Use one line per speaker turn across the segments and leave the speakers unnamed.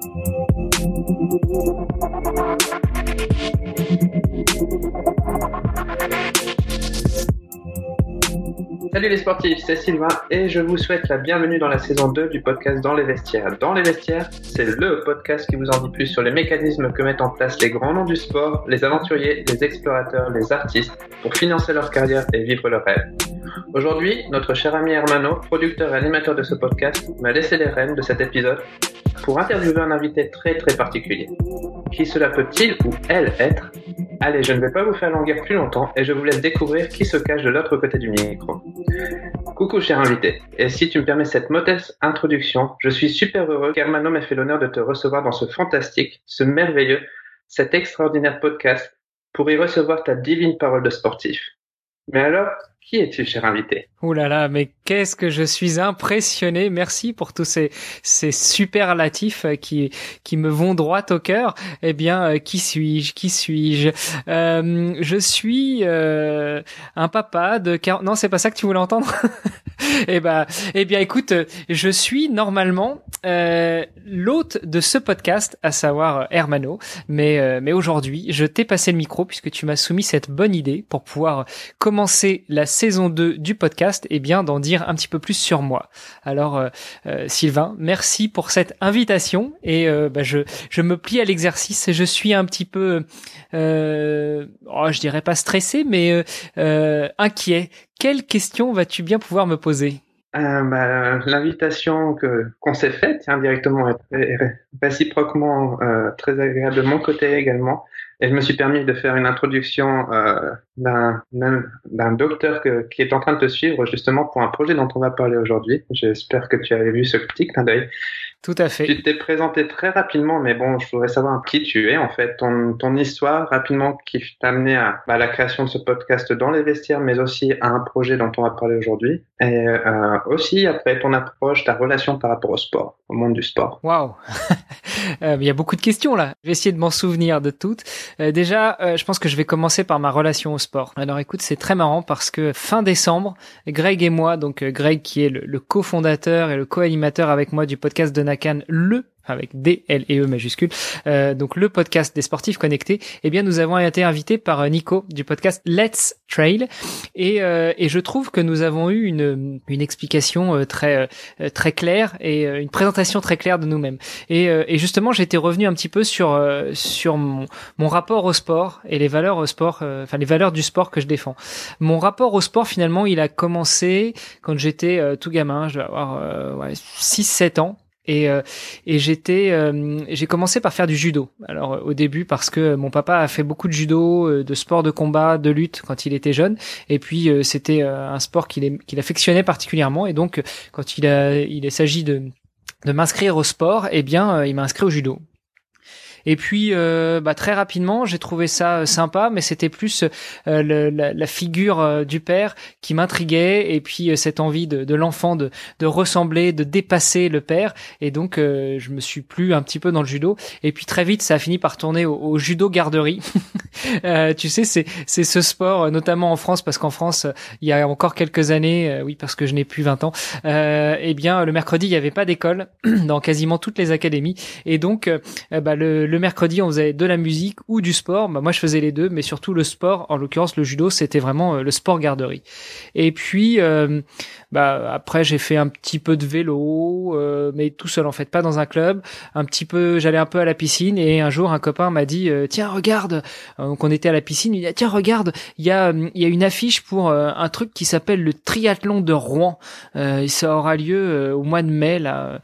Salut les sportifs, c'est Sylvain et je vous souhaite la bienvenue dans la saison 2 du podcast Dans les vestiaires. Dans les vestiaires, c'est le podcast qui vous en dit plus sur les mécanismes que mettent en place les grands noms du sport, les aventuriers, les explorateurs, les artistes pour financer leur carrière et vivre leurs rêves. Aujourd'hui, notre cher ami Hermano, producteur et animateur de ce podcast, m'a laissé les rênes de cet épisode pour interviewer un invité très très particulier. Qui cela peut-il ou elle être? Allez, je ne vais pas vous faire languir plus longtemps et je vous laisse découvrir qui se cache de l'autre côté du micro. Coucou cher invité, et si tu me permets cette modeste introduction, je suis super heureux qu'Hermano m'ait fait l'honneur de te recevoir dans ce fantastique, ce merveilleux, cet extraordinaire podcast pour y recevoir ta divine parole de sportif. Mais alors, qui es-tu, cher invité?
Ouh là là, mais qu'est-ce que je suis impressionné. Merci pour tous ces, ces superlatifs qui, qui me vont droit au cœur. Eh bien, euh, qui suis-je Qui suis-je? Euh, Je suis euh, un papa de... Non, c'est pas ça que tu voulais entendre? Eh ben, eh bien, écoute, je suis normalement euh, l'hôte de ce podcast, à savoir Hermano. Mais, euh, mais aujourd'hui, je t'ai passé le micro puisque tu m'as soumis cette bonne idée pour pouvoir commencer la saison 2 du podcast et bien d'en dire un petit peu plus sur moi. Alors, euh, euh Sylvain, merci pour cette invitation et euh, bah, je, me plie à l'exercice. Je suis un petit peu, oh, je dirais pas stressé, mais inquiet quelle question vas-tu bien pouvoir me poser?
Bah, L'invitation qu'on s'est faite indirectement est réciproquement très agréable de mon côté également. Et je me suis permis de faire une introduction euh, d'un docteur qui est en train de te suivre justement pour un projet dont on va parler aujourd'hui. J'espère que tu avais vu ce petit clin d'œil.
Tout à fait.
Tu t'es présenté très rapidement, mais bon, je voudrais savoir qui tu es, en fait, ton, ton histoire rapidement qui t'a amené à, bah, la création de ce podcast dans les vestiaires, mais aussi à un projet dont on va parler aujourd'hui. Et euh, aussi, après, ton approche, ta relation par rapport au sport, au monde du sport.
Waouh euh, Il y a beaucoup de questions là. Je vais essayer de m'en souvenir de toutes. Euh, déjà, euh, je pense que je vais commencer par ma relation au sport. Alors écoute, c'est très marrant parce que fin décembre, Greg et moi, donc Greg qui est le, le cofondateur et le co-animateur avec moi du podcast de Nakan, le avec D, L et E majuscules, euh, donc le podcast des sportifs connectés, eh bien nous avons été invités par euh, Nico du podcast Let's Trail et, euh, et je trouve que nous avons eu une, une explication euh, très euh, très claire et une présentation très claire de nous-mêmes. Et, et justement j'étais revenu un petit peu sur sur mon, mon rapport au sport et les valeurs au sport, enfin les valeurs du sport que je défends. Mon rapport au sport finalement il a commencé quand j'étais tout gamin, je dois avoir ouais, 6-7 ans et, euh, et j'étais, euh, j'ai commencé par faire du judo. Alors euh, au début parce que mon papa a fait beaucoup de judo, de sport de combat, de lutte quand il était jeune. Et puis c'était un sport qu'il affectionnait particulièrement. Et donc quand il a, il s'agit de de m'inscrire au sport, eh bien, il m'a inscrit au judo. Et puis euh, bah, très rapidement, j'ai trouvé ça euh, sympa, mais c'était plus euh, le, la, la, figure du père qui m'intriguait, et puis cette envie de, de l'enfant de, de, ressembler, de dépasser le père. Et donc je me suis plu un petit peu dans le judo. Et puis très vite, ça a fini par tourner au, au judo garderie. tu sais, c'est c'est ce sport, notamment en France, parce qu'en France, il y a encore quelques années, oui, parce que je n'ai plus 20 ans, eh bien le mercredi, il n'y avait pas d'école dans quasiment toutes les académies, et donc bah, le le mercredi, on faisait de la musique ou du sport. Bah, moi, je faisais les deux, mais surtout le sport. En l'occurrence, le judo, c'était vraiment euh, le sport garderie. Et puis, euh, bah, après, j'ai fait un petit peu de vélo, euh, mais tout seul en fait, pas dans un club. Un petit peu, j'allais un peu à la piscine et un jour, un copain m'a dit tiens, regarde. Donc, on était à la piscine. Il a dit tiens, regarde, il y a, il y a une affiche pour un truc qui s'appelle le triathlon de Rouen. ça aura lieu au mois de mai là.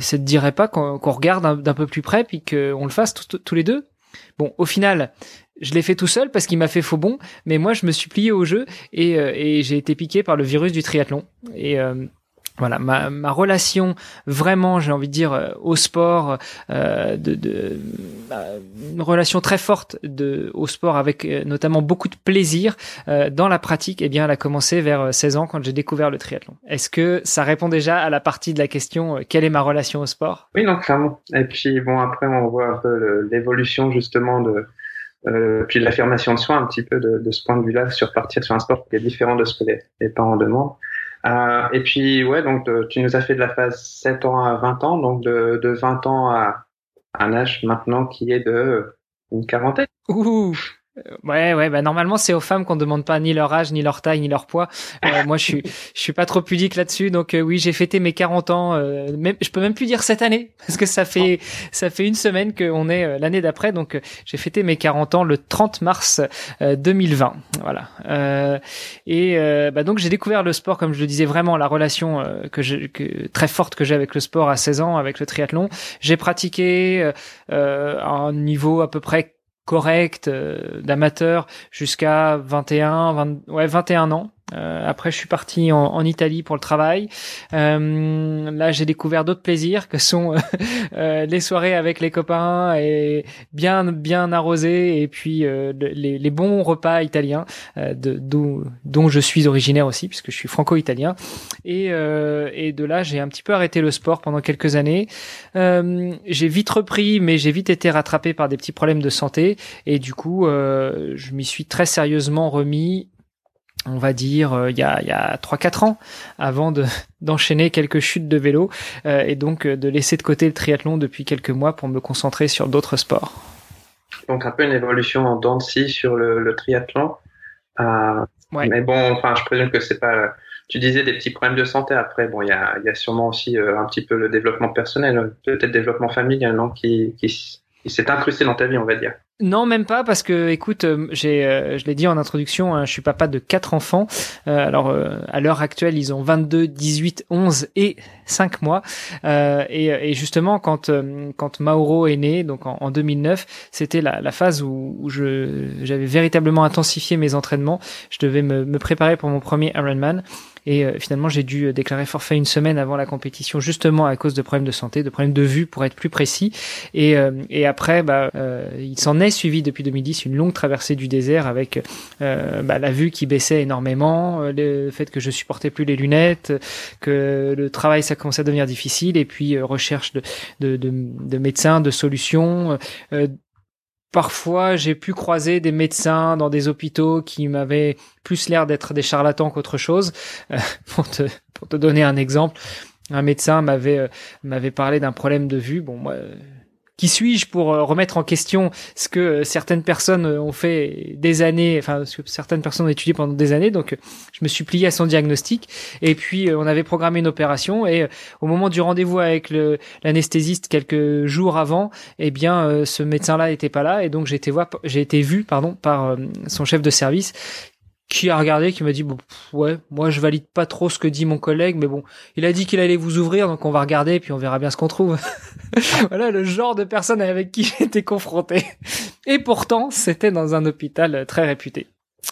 Ça te dirait pas qu'on regarde d'un peu plus près puis qu'on le fasse tous les deux. Bon, au final, je l'ai fait tout seul parce qu'il m'a fait faux bon, mais moi je me suis plié au jeu et, euh, j'ai été piqué par le virus du triathlon. Et euh, voilà ma, ma relation vraiment j'ai envie de dire euh, au sport euh, de, de euh, une relation très forte de au sport avec euh, notamment beaucoup de plaisir euh, dans la pratique eh bien elle a commencé vers 16 ans quand j'ai découvert le triathlon. Est-ce que ça répond déjà à la partie de la question quelle est ma relation au sport?
Oui non clairement. Et puis bon après on voit un peu l'évolution justement de euh, puis l'affirmation de soi un petit peu de, de ce point de vue-là sur partir sur un sport qui est différent de ce que les, les parents demandent euh, et puis, ouais, donc tu nous as fait de la phase 7 ans à 20 ans, donc de, de 20 ans à un âge maintenant qui est de une quarantaine.
Ouh Ouais, ouais, bah normalement c'est aux femmes qu'on demande pas ni leur âge, ni leur taille, ni leur poids. Euh, moi, je suis, je suis pas trop pudique là-dessus, donc euh, oui, j'ai fêté mes 40 ans. Euh, même, je peux même plus dire cette année parce que ça fait, ça fait une semaine qu'on est euh, l'année d'après, donc j'ai fêté mes 40 ans le 30 mars 2020. Voilà. et bah donc j'ai découvert le sport, comme je le disais, vraiment la relation que, je, que très forte que j'ai avec le sport à 16 ans, avec le triathlon. J'ai pratiqué à un niveau à peu près correct euh, d'amateur jusqu'à 21 20, ouais 21 ans euh, après, je suis parti en, en, Italie pour le travail. Euh, là, j'ai découvert d'autres plaisirs que sont euh, les soirées avec les copains et bien bien arrosées et puis euh, les, les, bons repas italiens de, dont, je suis originaire aussi puisque je suis franco-italien. Et, et de là, j'ai un petit peu arrêté le sport pendant quelques années. j'ai vite repris, mais j'ai vite été rattrapé par des petits problèmes de santé et du coup, je m'y suis très sérieusement remis on va dire euh, il y a, il y a 3-4 ans avant de, d'enchaîner quelques chutes de vélo euh, et donc euh, de laisser de côté le triathlon depuis quelques mois pour me concentrer sur d'autres sports.
Donc un peu une évolution en dents sur le, le triathlon. Euh, Mais bon, enfin, je présume que c'est pas. Tu disais des petits problèmes de santé après. Bon, il y a, y a sûrement aussi un petit peu le développement personnel, peut-être développement familial, non, qui, qui, qui s'est incrusté dans ta vie, on va dire.
Non, même pas parce que, écoute, euh, j'ai, euh, je l'ai dit en introduction, hein, je suis papa de quatre enfants. Euh, alors, à l'heure actuelle, ils ont 22, 18, 11 et 5 mois. Et, justement, quand quand Mauro est né, donc en, 2009, c'était la, la, phase où, où je j'avais véritablement intensifié mes entraînements. Je devais me, me préparer pour mon premier Ironman. Et euh, finalement, j'ai dû déclarer forfait une semaine avant la compétition, justement à cause de problèmes de santé, de problèmes de vue, pour être plus précis. Et, euh, et après, bah, euh, il s'en est suivi depuis 2010 une longue traversée du désert avec bah, la vue qui baissait énormément, le fait que je supportais plus les lunettes, que le travail ça commençait à devenir difficile, et puis recherche de, de, de, de médecins, de solutions Parfois, j'ai pu croiser des médecins dans des hôpitaux qui m'avaient plus l'air d'être des charlatans qu'autre chose. Euh, pour, te, donner un exemple, un médecin m'avait euh, m'avait parlé d'un problème de vue. Bon, moi, qui suis-je pour euh, remettre en question ce que euh, certaines personnes euh, ont fait des années, enfin ce que certaines personnes ont étudié pendant des années. Donc je me suis plié à son diagnostic. Et puis on avait programmé une opération. Et au moment du rendez-vous avec l'anesthésiste quelques jours avant, eh bien ce médecin-là n'était pas là. Et donc j'ai été j'ai été vu pardon par son chef de service qui a regardé, qui m'a dit bon ouais, moi je valide pas trop ce que dit mon collègue, mais bon, il a dit qu'il allait vous ouvrir, donc on va regarder puis on verra bien ce qu'on trouve. voilà le genre de personne avec qui j'étais confronté. Et pourtant, c'était dans un hôpital très réputé.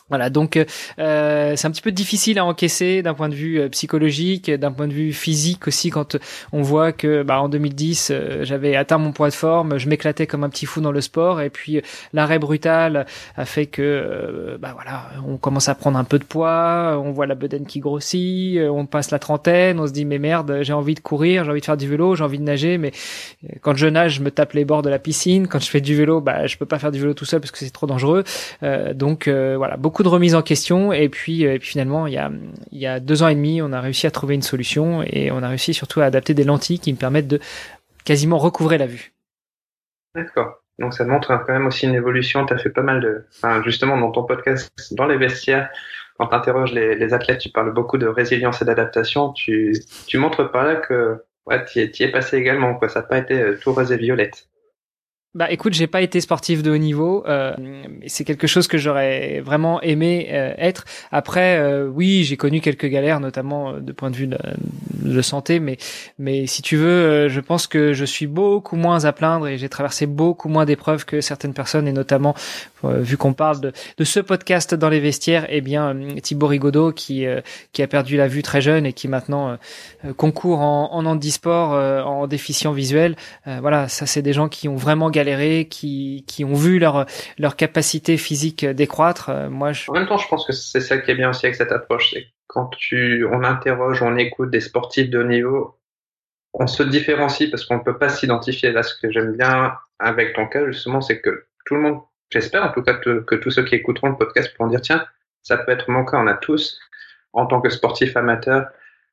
Voilà, donc euh, c'est un petit peu difficile à encaisser d'un point de vue euh, psychologique, d'un point de vue physique aussi quand on voit que bah, en 2010 euh, j'avais atteint mon poids de forme, je m'éclatais comme un petit fou dans le sport et puis l'arrêt brutal a fait que bah voilà, on commence à prendre un peu de poids, on voit la bedaine qui grossit, on passe la trentaine, on se dit mais merde, j'ai envie de courir, j'ai envie de faire du vélo, j'ai envie de nager, mais quand je nage, je me tape les bords de la piscine, quand je fais du vélo, bah je peux pas faire du vélo tout seul parce que c'est trop dangereux, donc voilà beaucoup de remises en question et puis, euh, finalement il y a deux ans et demi on a réussi à trouver une solution et on a réussi surtout à adapter des lentilles qui me permettent de quasiment recouvrer la vue.
D'accord. Donc ça montre quand même aussi une évolution. Tu as fait pas mal de, justement dans ton podcast, dans les vestiaires, quand tu interroges les, athlètes, tu parles beaucoup de résilience et d'adaptation. Tu, montres par là que tu y, es passé également. Quoi. Ça n'a pas été euh, tout rose et violette.
Bah écoute, j'ai pas été sportif de haut niveau, euh, c'est quelque chose que j'aurais vraiment aimé euh, être. Après, euh, oui, j'ai connu quelques galères, notamment euh, de point de vue de, de, santé, mais mais si tu veux, je pense que je suis beaucoup moins à plaindre et j'ai traversé beaucoup moins d'épreuves que certaines personnes, et notamment vu qu'on parle de, de, ce podcast dans les vestiaires, eh bien Thibaut Rigaudot qui qui a perdu la vue très jeune et qui maintenant concourt en, en handisport en déficient visuel. voilà, ça c'est des gens qui ont vraiment galéré qui, qui ont vu leur, leur capacité physique décroître. Euh, moi,
En même temps, je pense que c'est ça qui est bien aussi avec cette approche, c'est quand tu, on interroge, on écoute des sportifs de haut niveau, on se différencie parce qu'on ne peut pas s'identifier. Là, ce que j'aime bien avec ton cas, justement, c'est que tout le monde, j'espère en tout cas que, tous ceux qui écouteront le podcast pourront dire, tiens, ça peut être mon cas. On a tous, en tant que sportif amateur,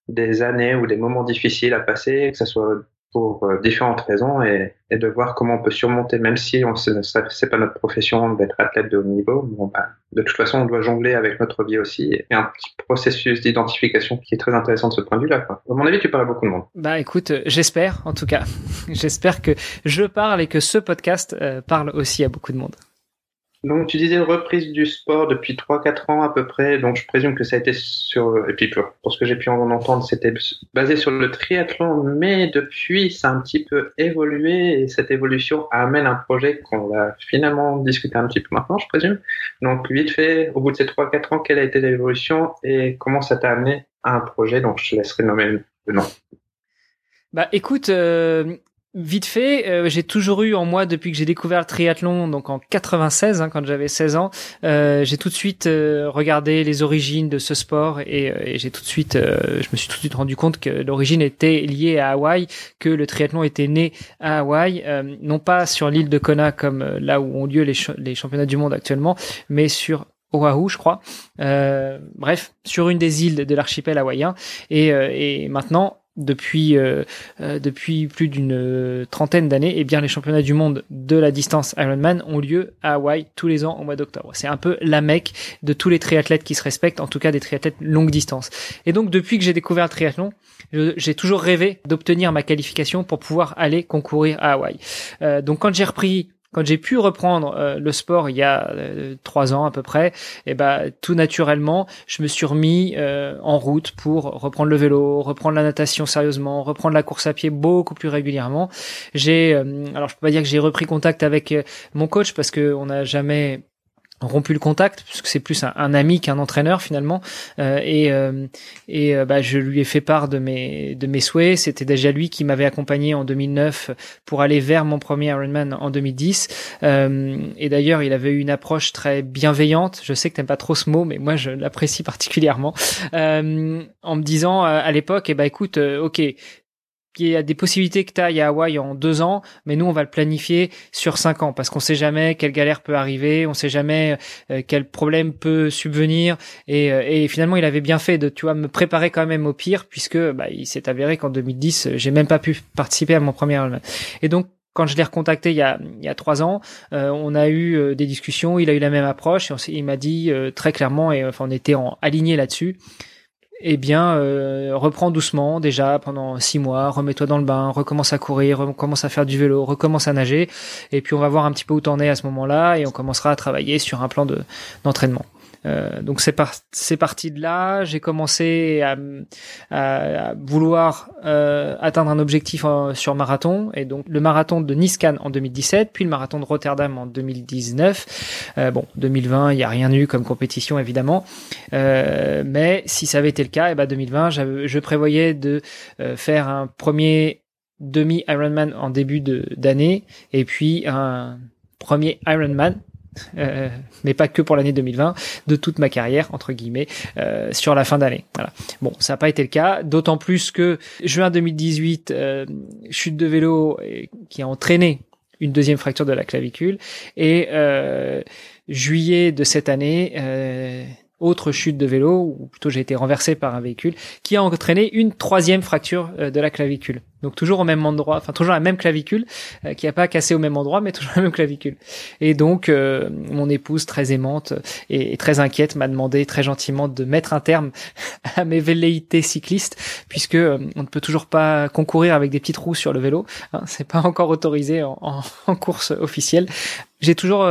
des années ou des moments difficiles à passer, que ce soit pour euh, différentes raisons et, de voir comment on peut surmonter, même si on c'est pas notre profession d'être athlète de haut niveau. Bah, de toute façon, on doit jongler avec notre vie aussi et un petit processus d'identification qui est très intéressant de ce point de vue-là. À mon avis, tu parles à beaucoup de monde.
Bah écoute, euh, j'espère en tout cas. j'espère que je parle et que ce podcast euh, parle aussi à beaucoup de monde.
Donc, tu disais reprise du sport depuis 3-4 ans à peu près. Donc, je présume que ça a été sur, et puis pour, ce que j'ai pu en entendre, c'était basé sur le triathlon, mais depuis, ça a un petit peu évolué et cette évolution amène un projet qu'on va finalement discuter un petit peu maintenant, je présume. Donc, vite fait, au bout de ces 3-4 ans, quelle a été l'évolution et comment ça t'a amené à un projet? Donc, je te laisserai nommer le nom?
Bah écoute, euh, Vite fait, euh, j'ai toujours eu en moi depuis que j'ai découvert le triathlon, donc en 96, hein, quand j'avais 16 ans, euh, j'ai tout de suite euh, regardé les origines de ce sport et, et j'ai tout de suite, je me suis tout de suite rendu compte que l'origine était liée à Hawaï, que le triathlon était né à Hawaï, non pas sur l'île de Kona comme là où ont lieu les, les championnats du monde actuellement, mais sur Oahu, je crois. bref, sur une des îles de l'archipel hawaïen. Et, et maintenant, depuis euh, euh, depuis plus d'une euh, trentaine d'années, eh bien les championnats du monde de la distance Ironman ont lieu à Hawaï tous les ans au mois d'octobre. C'est un peu la mecque de tous les triathlètes qui se respectent, en tout cas des triathlètes longue distance. Et donc depuis que j'ai découvert le triathlon, j'ai toujours rêvé d'obtenir ma qualification pour pouvoir aller concourir à Hawaï. donc quand j'ai repris quand j'ai pu reprendre euh, le sport il y a euh, trois ans à peu près, et eh ben tout naturellement, je me suis remis euh, en route pour reprendre le vélo, reprendre la natation sérieusement, reprendre la course à pied beaucoup plus régulièrement. J'ai, alors je peux pas dire que j'ai repris contact avec mon coach parce que on n'a jamais rompu le contact puisque c'est plus un, ami qu'un entraîneur finalement. Euh, et euh, et euh, bah, je lui ai fait part de mes de mes souhaits. C'était déjà lui qui m'avait accompagné en 2009 pour aller vers mon premier Ironman en 2010 et d'ailleurs il avait eu une approche très bienveillante. Je sais que t'aimes pas trop ce mot mais moi je l'apprécie particulièrement. En me disant à l'époque eh ben écoute ok il y a des possibilités que tu ailles à Hawaï en deux ans, mais nous on va le planifier sur cinq ans parce qu'on sait jamais quelle galère peut arriver, on sait jamais euh, quel problème peut subvenir et, euh, et, finalement il avait bien fait de tu vois me préparer quand même au pire puisque bah, il s'est avéré qu'en 2010 j'ai même pas pu participer à mon premier et donc quand je l'ai recontacté il y a, il y a trois ans, euh, on a eu des discussions, il a eu la même approche et il m'a dit très clairement et enfin on était en aligné là-dessus eh bien, euh, reprends doucement déjà pendant six mois, remets-toi dans le bain, recommence à courir, recommence à faire du vélo, recommence à nager, et puis on va voir un petit peu où t'en es à ce moment-là, et on commencera à travailler sur un plan de d'entraînement. Euh, donc c'est par c'est parti de là. J'ai commencé à, à, vouloir euh, atteindre un objectif euh, sur marathon et donc le marathon de Nice-Cannes en 2017, puis le marathon de Rotterdam en 2019. Euh, bon, 2020, il y a rien eu comme compétition évidemment, euh, mais si ça avait été le cas, et eh ben 2020, je prévoyais de faire un premier demi Ironman en début d'année et puis un premier Ironman euh, mais pas que pour l'année 2020, de toute ma carrière entre guillemets euh, sur la fin d'année. Voilà. Bon, ça n'a pas été le cas, d'autant plus que juin 2018, euh, chute de vélo qui a entraîné une deuxième fracture de la clavicule et juillet de cette année autre chute de vélo, ou plutôt j'ai été renversé par un véhicule, qui a entraîné une troisième fracture euh, de la clavicule. Donc toujours au même endroit, enfin toujours la même clavicule, euh, qui a pas cassé au même endroit, mais toujours la même clavicule. Et donc euh, mon épouse très aimante et, très inquiète m'a demandé très gentiment de mettre un terme à mes velléités cyclistes, puisque on ne peut toujours pas concourir avec des petites roues sur le vélo. Hein, c'est pas encore autorisé en, en course officielle. J'ai toujours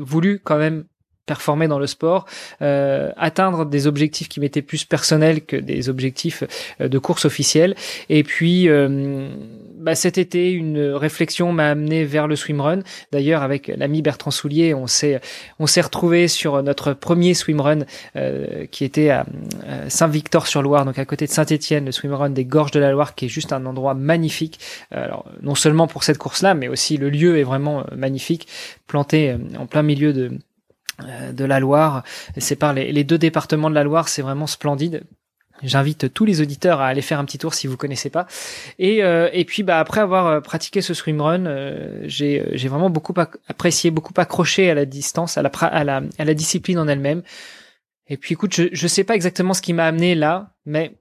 voulu quand même performer dans le sport, euh, atteindre des objectifs qui m'étaient plus personnels que des objectifs euh, de course officielle. Et puis euh, bah, cet été, une réflexion m'a amené vers le swimrun. D'ailleurs, avec l'ami Bertrand Soulier, on s'est on s'est retrouvé sur notre premier swimrun euh, qui était à Saint-Victor-sur-Loire, donc à côté de Saint-Étienne, le swimrun des Gorges de la Loire, qui est juste un endroit magnifique. Alors non seulement pour cette course-là, mais aussi le lieu est vraiment magnifique, planté en plein milieu de euh, de la Loire. C'est par les, deux départements de la Loire, c'est vraiment splendide. J'invite tous les auditeurs à aller faire un petit tour si vous connaissez pas. Et, euh, et puis bah après avoir euh, pratiqué ce swimrun, j'ai j'ai vraiment beaucoup apprécié, beaucoup accroché à la distance, à la à la, à la discipline en elle-même. Et puis écoute, je je sais pas exactement ce qui m'a amené là, mais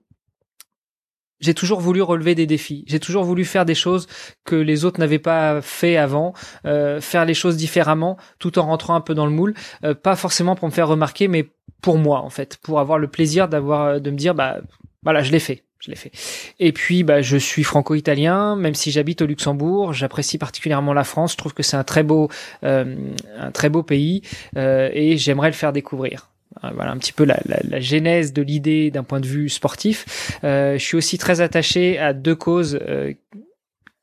j'ai toujours voulu relever des défis. J'ai toujours voulu faire des choses que les autres n'avaient pas fait avant, euh, faire les choses différemment, tout en rentrant un peu dans le moule. Euh, pas forcément pour me faire remarquer, mais pour moi en fait, pour avoir le plaisir d'avoir de me dire bah voilà, je l'ai fait. Je l'ai fait. Et puis, bah, je suis franco-italien, même si j'habite au Luxembourg. J'apprécie particulièrement la France. Je trouve que c'est un très beau, euh, un très beau pays, euh, et j'aimerais le faire découvrir. Euh, voilà un petit peu la, la, la genèse de l'idée d'un point de vue sportif. Euh, je suis aussi très attaché à deux causes euh,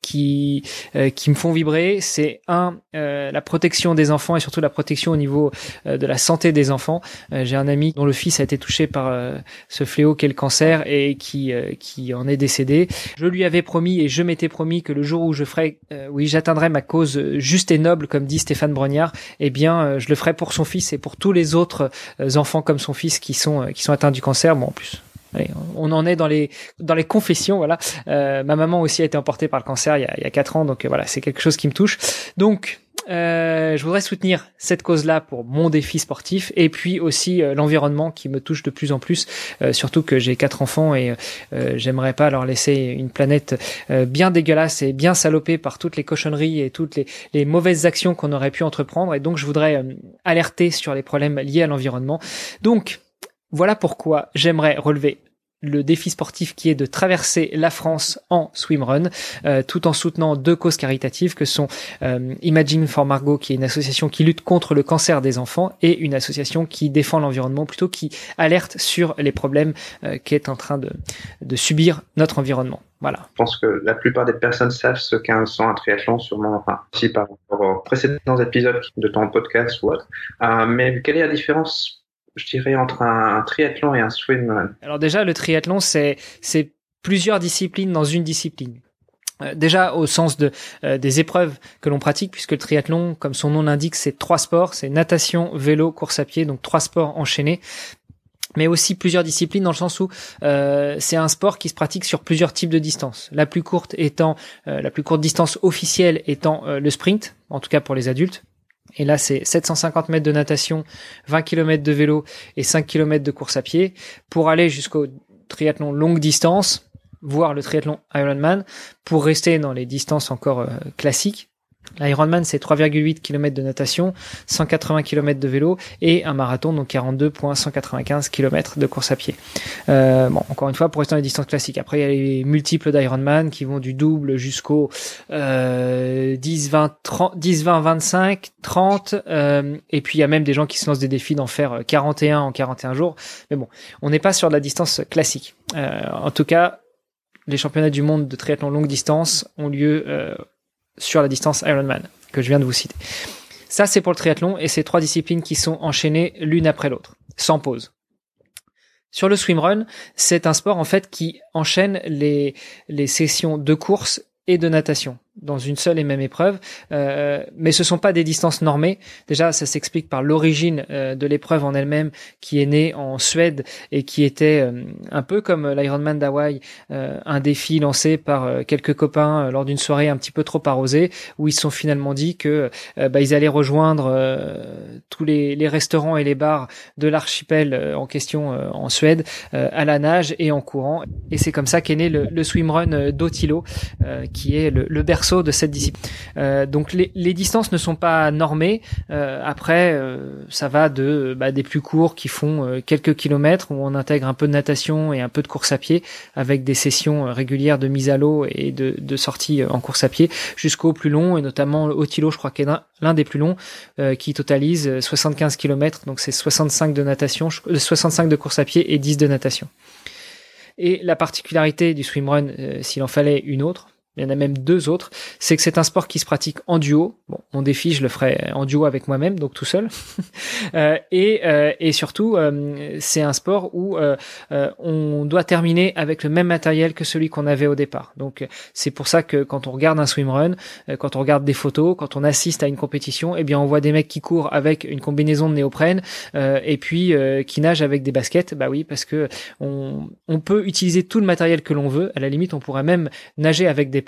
qui euh, qui me font vibrer, c'est un euh, la protection des enfants et surtout la protection au niveau euh, de la santé des enfants. J'ai un ami dont le fils a été touché par ce fléau qu'est le cancer et qui qui en est décédé. Je lui avais promis et je m'étais promis que le jour où je ferai oui, j'atteindrai ma cause juste et noble comme dit Stéphane Brognard, eh bien je le ferai pour son fils et pour tous les autres enfants comme son fils qui sont qui sont atteints du cancer. Bon en plus on en est dans les dans les confessions, voilà. Euh, ma maman aussi a été emportée par le cancer il y a, il y a quatre ans, donc euh, voilà, c'est quelque chose qui me touche. Donc, euh, je voudrais soutenir cette cause-là pour mon défi sportif et puis aussi l'environnement qui me touche de plus en plus, surtout que j'ai quatre enfants et j'aimerais pas leur laisser une planète bien dégueulasse et bien salopée par toutes les cochonneries et toutes les, les mauvaises actions qu'on aurait pu entreprendre. Et donc, je voudrais alerter sur les problèmes liés à l'environnement. Donc, voilà pourquoi j'aimerais relever le défi sportif qui est de traverser la France en swimrun, euh, tout en soutenant deux causes caritatives que sont euh, Imagine for Margot, qui est une association qui lutte contre le cancer des enfants, et une association qui défend l'environnement, plutôt qui alerte sur les problèmes euh, qu'est en train de, de subir notre environnement. Voilà.
Je pense que la plupart des personnes savent ce qu'est un, un triathlon, sûrement, enfin, si par rapport aux précédents épisodes de ton podcast ou autre. Euh, mais quelle est la différence je dirais, entre un, triathlon et un swimrun
Alors déjà, le triathlon, c'est plusieurs disciplines dans une discipline. Euh, déjà au sens de euh, des épreuves que l'on pratique puisque le triathlon comme son nom l'indique c'est trois sports c'est natation vélo course à pied donc trois sports enchaînés mais aussi plusieurs disciplines dans le sens où euh, c'est un sport qui se pratique sur plusieurs types de distances. La plus courte étant la plus courte distance officielle étant le sprint, en tout cas pour les adultes, et là, c'est 750 mètres de natation, 20 km de vélo et 5 km de course à pied pour aller jusqu'au triathlon longue distance, voire le triathlon Ironman, pour rester dans les distances encore euh, classiques. L'Ironman, c'est 3,8 km de natation, 180 km de vélo et un marathon, donc 42,195 km de course à pied. Euh, bon, encore une fois, pour rester dans les distances classiques. Après, il y a les multiples d'Ironman qui vont du double jusqu'au euh, 10, 20, 30, 10, 20, 25, 30. Euh, et puis, il y a même des gens qui se lancent des défis d'en faire 41 en 41 jours. Mais bon, on n'est pas sur la distance classique. Euh, en tout cas, les championnats du monde de triathlon longue distance ont lieu euh, sur la distance Ironman que je viens de vous citer. Ça, c'est pour le triathlon et ces trois disciplines qui sont enchaînées l'une après l'autre, sans pause. Sur le swimrun, c'est un sport en fait qui enchaîne les, les sessions de course et de natation dans une seule et même épreuve, euh, mais ce sont pas des distances normées. Déjà, ça s'explique par l'origine euh, de l'épreuve en elle-même, qui est née en Suède et qui était euh, un peu comme l'Ironman d'Hawaï, euh, un défi lancé par quelques copains lors d'une soirée un petit peu trop arrosée, où ils se sont finalement dit que bah, ils allaient rejoindre tous les, restaurants et les bars de l'archipel en question en Suède à la nage et en courant. Et c'est comme ça qu'est né le, le swimrun d'Otilo, qui est le berceau de cette discipline. Euh, donc les, distances ne sont pas normées. Euh, après, euh, ça va de bah, des plus courts qui font quelques kilomètres où on intègre un peu de natation et un peu de course à pied avec des sessions régulières de mise à l'eau et de, sortie en course à pied jusqu'au plus long et notamment au Tilo, je crois qu'est l'un des plus longs qui totalise 75 km. Donc c'est 65 de natation, 65 de course à pied et 10 de natation. Et la particularité du swimrun, s'il en fallait une autre, il y en a même deux autres, c'est que c'est un sport qui se pratique en duo. Bon, mon défi, je le ferai en duo avec moi-même, donc tout seul. euh, et, euh, et surtout, euh, c'est un sport où euh, on doit terminer avec le même matériel que celui qu'on avait au départ. Donc c'est pour ça que quand on regarde un swimrun, quand on regarde des photos, quand on assiste à une compétition, eh bien on voit des mecs qui courent avec une combinaison de néoprène et puis qui nagent avec des baskets. Bah oui, parce que on, on peut utiliser tout le matériel que l'on veut. À la limite, on pourrait même nager avec des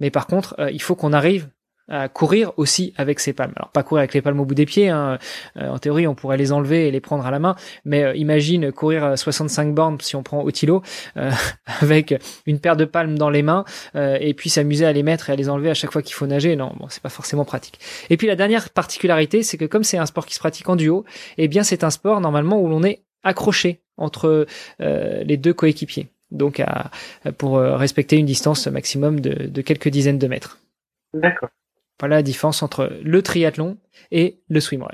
mais par contre, euh, il faut qu'on arrive à courir aussi avec ses palmes. Alors pas courir avec les palmes au bout des pieds, hein. Euh, en théorie on pourrait les enlever et les prendre à la main, mais euh, imagine courir 65 bornes si on prend Otilo avec une paire de palmes dans les mains et puis s'amuser à les mettre et à les enlever à chaque fois qu'il faut nager. Non, bon, c'est pas forcément pratique. Et puis la dernière particularité, c'est que comme c'est un sport qui se pratique en duo, eh bien c'est un sport normalement où l'on est accroché entre les deux coéquipiers. Donc à, pour respecter une distance maximum de, de quelques dizaines de mètres.
D'accord.
Voilà la différence entre le triathlon et le swimrun.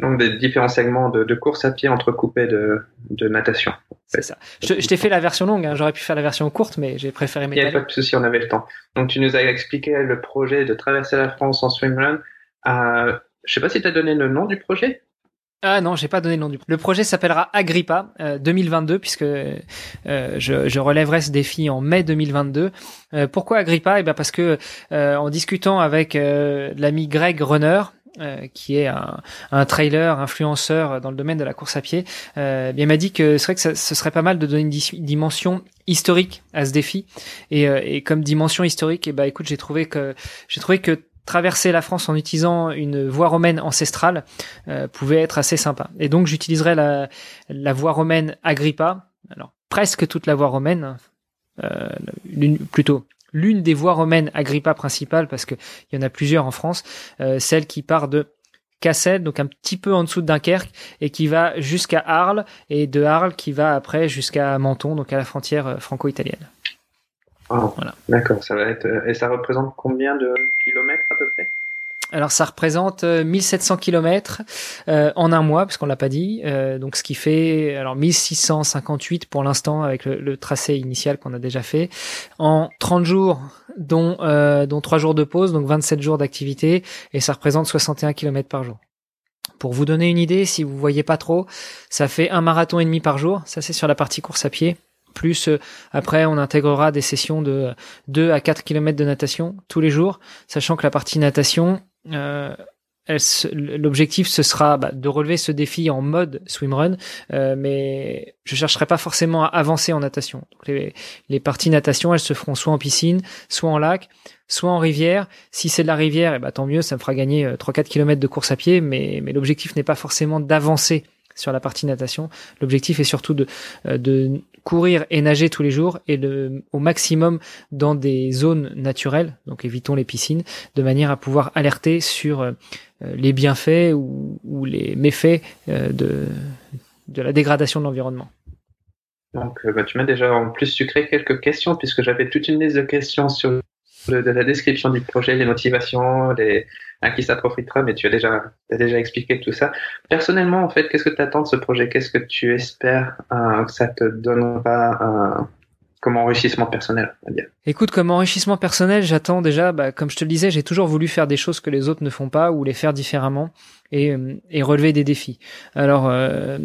Donc des différents segments de, course à pied entrecoupés de, de natation.
C'est ça. Je, t'ai fait la version longue, hein. j'aurais pu faire la version courte, mais j'ai préféré
m'étaler. Il n'y a pas de souci, on avait le temps. Donc tu nous as expliqué le projet de traverser la France en swimrun. Euh, je sais pas si tu as donné le nom du projet
ah non, j'ai pas donné le nom du. Le projet s'appellera Agrippa 2022 euh, puisque euh, je, je, relèverai ce défi en mai 2022. Euh, pourquoi Agrippa? Eh bien parce que en discutant avec l'ami Greg Runner, qui est un, un, trailer, influenceur dans le domaine de la course à pied, bien il m'a dit que c'est vrai que ce serait pas mal de donner une dimension historique à ce défi. Et, et comme dimension historique, eh ben écoute, j'ai trouvé que j'ai trouvé que traverser la France en utilisant une voie romaine ancestrale euh, pouvait être assez sympa. Et donc j'utiliserai la, voie romaine Agrippa, alors presque toute la voie romaine, euh, plutôt l'une des voies romaines Agrippa principales, parce qu'il y en a plusieurs en France, euh, celle qui part de Cassel, donc un petit peu en dessous de Dunkerque, et qui va jusqu'à Arles, et de Arles qui va après jusqu'à Menton, donc à la frontière euh,
voilà. D'accord, ça va être. Et ça représente combien de kilomètres à peu près?
Alors ça représente 1700 euh, km euh, en un mois, parce qu'on l'a pas dit. Euh, donc ce qui fait alors 1658 pour l'instant avec le, tracé initial qu'on a déjà fait en 30 jours, dont euh, dont 3 jours de pause, donc 27 jours d'activité, et ça représente 61 km par jour. Pour vous donner une idée, si vous voyez pas trop, ça fait un marathon et demi par jour. Ça c'est sur la partie course à pied. Plus euh, après, on intégrera des sessions de 2 à 4 km de natation tous les jours, sachant que la partie natation, euh, l'objectif ce sera bah, de relever ce défi en mode swimrun, euh, mais je chercherai pas forcément à avancer en natation. Donc les, les, parties natation, elles se feront soit en piscine, soit en lac, soit en rivière. Si c'est de la rivière, et eh bah, tant mieux, ça me fera gagner 3-4 km de course à pied, mais, mais l'objectif n'est pas forcément d'avancer sur la partie natation. L'objectif est surtout de, de courir et nager tous les jours et au maximum dans des zones naturelles, donc évitons les piscines, de manière à pouvoir alerter sur euh, les bienfaits ou, les méfaits euh, de, la dégradation de l'environnement.
Donc, euh, bah, tu m'as déjà en plus sucré quelques questions puisque j'avais toute une liste de questions sur de, la description du projet, les motivations, les, à qui ça profitera, mais tu as déjà, déjà expliqué tout ça. Personnellement, en fait, qu'est-ce que tu attends de ce projet? Qu'est-ce que tu espères euh, que ça te donnera euh, comme enrichissement personnel dire.
Écoute, comme enrichissement personnel, j'attends déjà, bah, comme je te le disais, j'ai toujours voulu faire des choses que les autres ne font pas ou les faire différemment et, euh, et relever des défis. Alors, euh,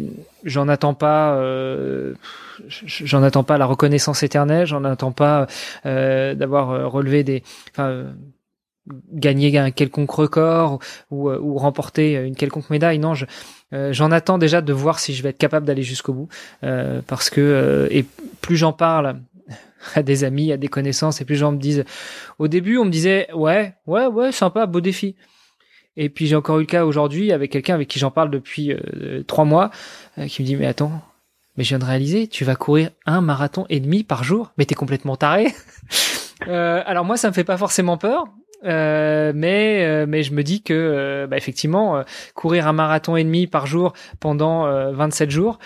j'en attends pas, euh, j'en attends pas la reconnaissance éternelle, j'en attends pas euh, d'avoir relevé des, enfin, gagner un quelconque record ou, ou, remporter une quelconque médaille. Non, je, j'en attends déjà de voir si je vais être capable d'aller jusqu'au bout, parce que et plus j'en parle à des amis, à des connaissances, et plus gens me disent. Au début, on me disait ouais, ouais, ouais, sympa, beau défi. Et puis j'ai encore eu le cas aujourd'hui avec quelqu'un avec qui j'en parle depuis euh, trois mois, euh, qui me dit mais attends, mais je viens de réaliser, tu vas courir un marathon et demi par jour, mais t'es complètement taré. euh, alors moi ça me fait pas forcément peur, euh, mais mais je me dis que bah, effectivement courir un marathon et demi par jour pendant 27 jours,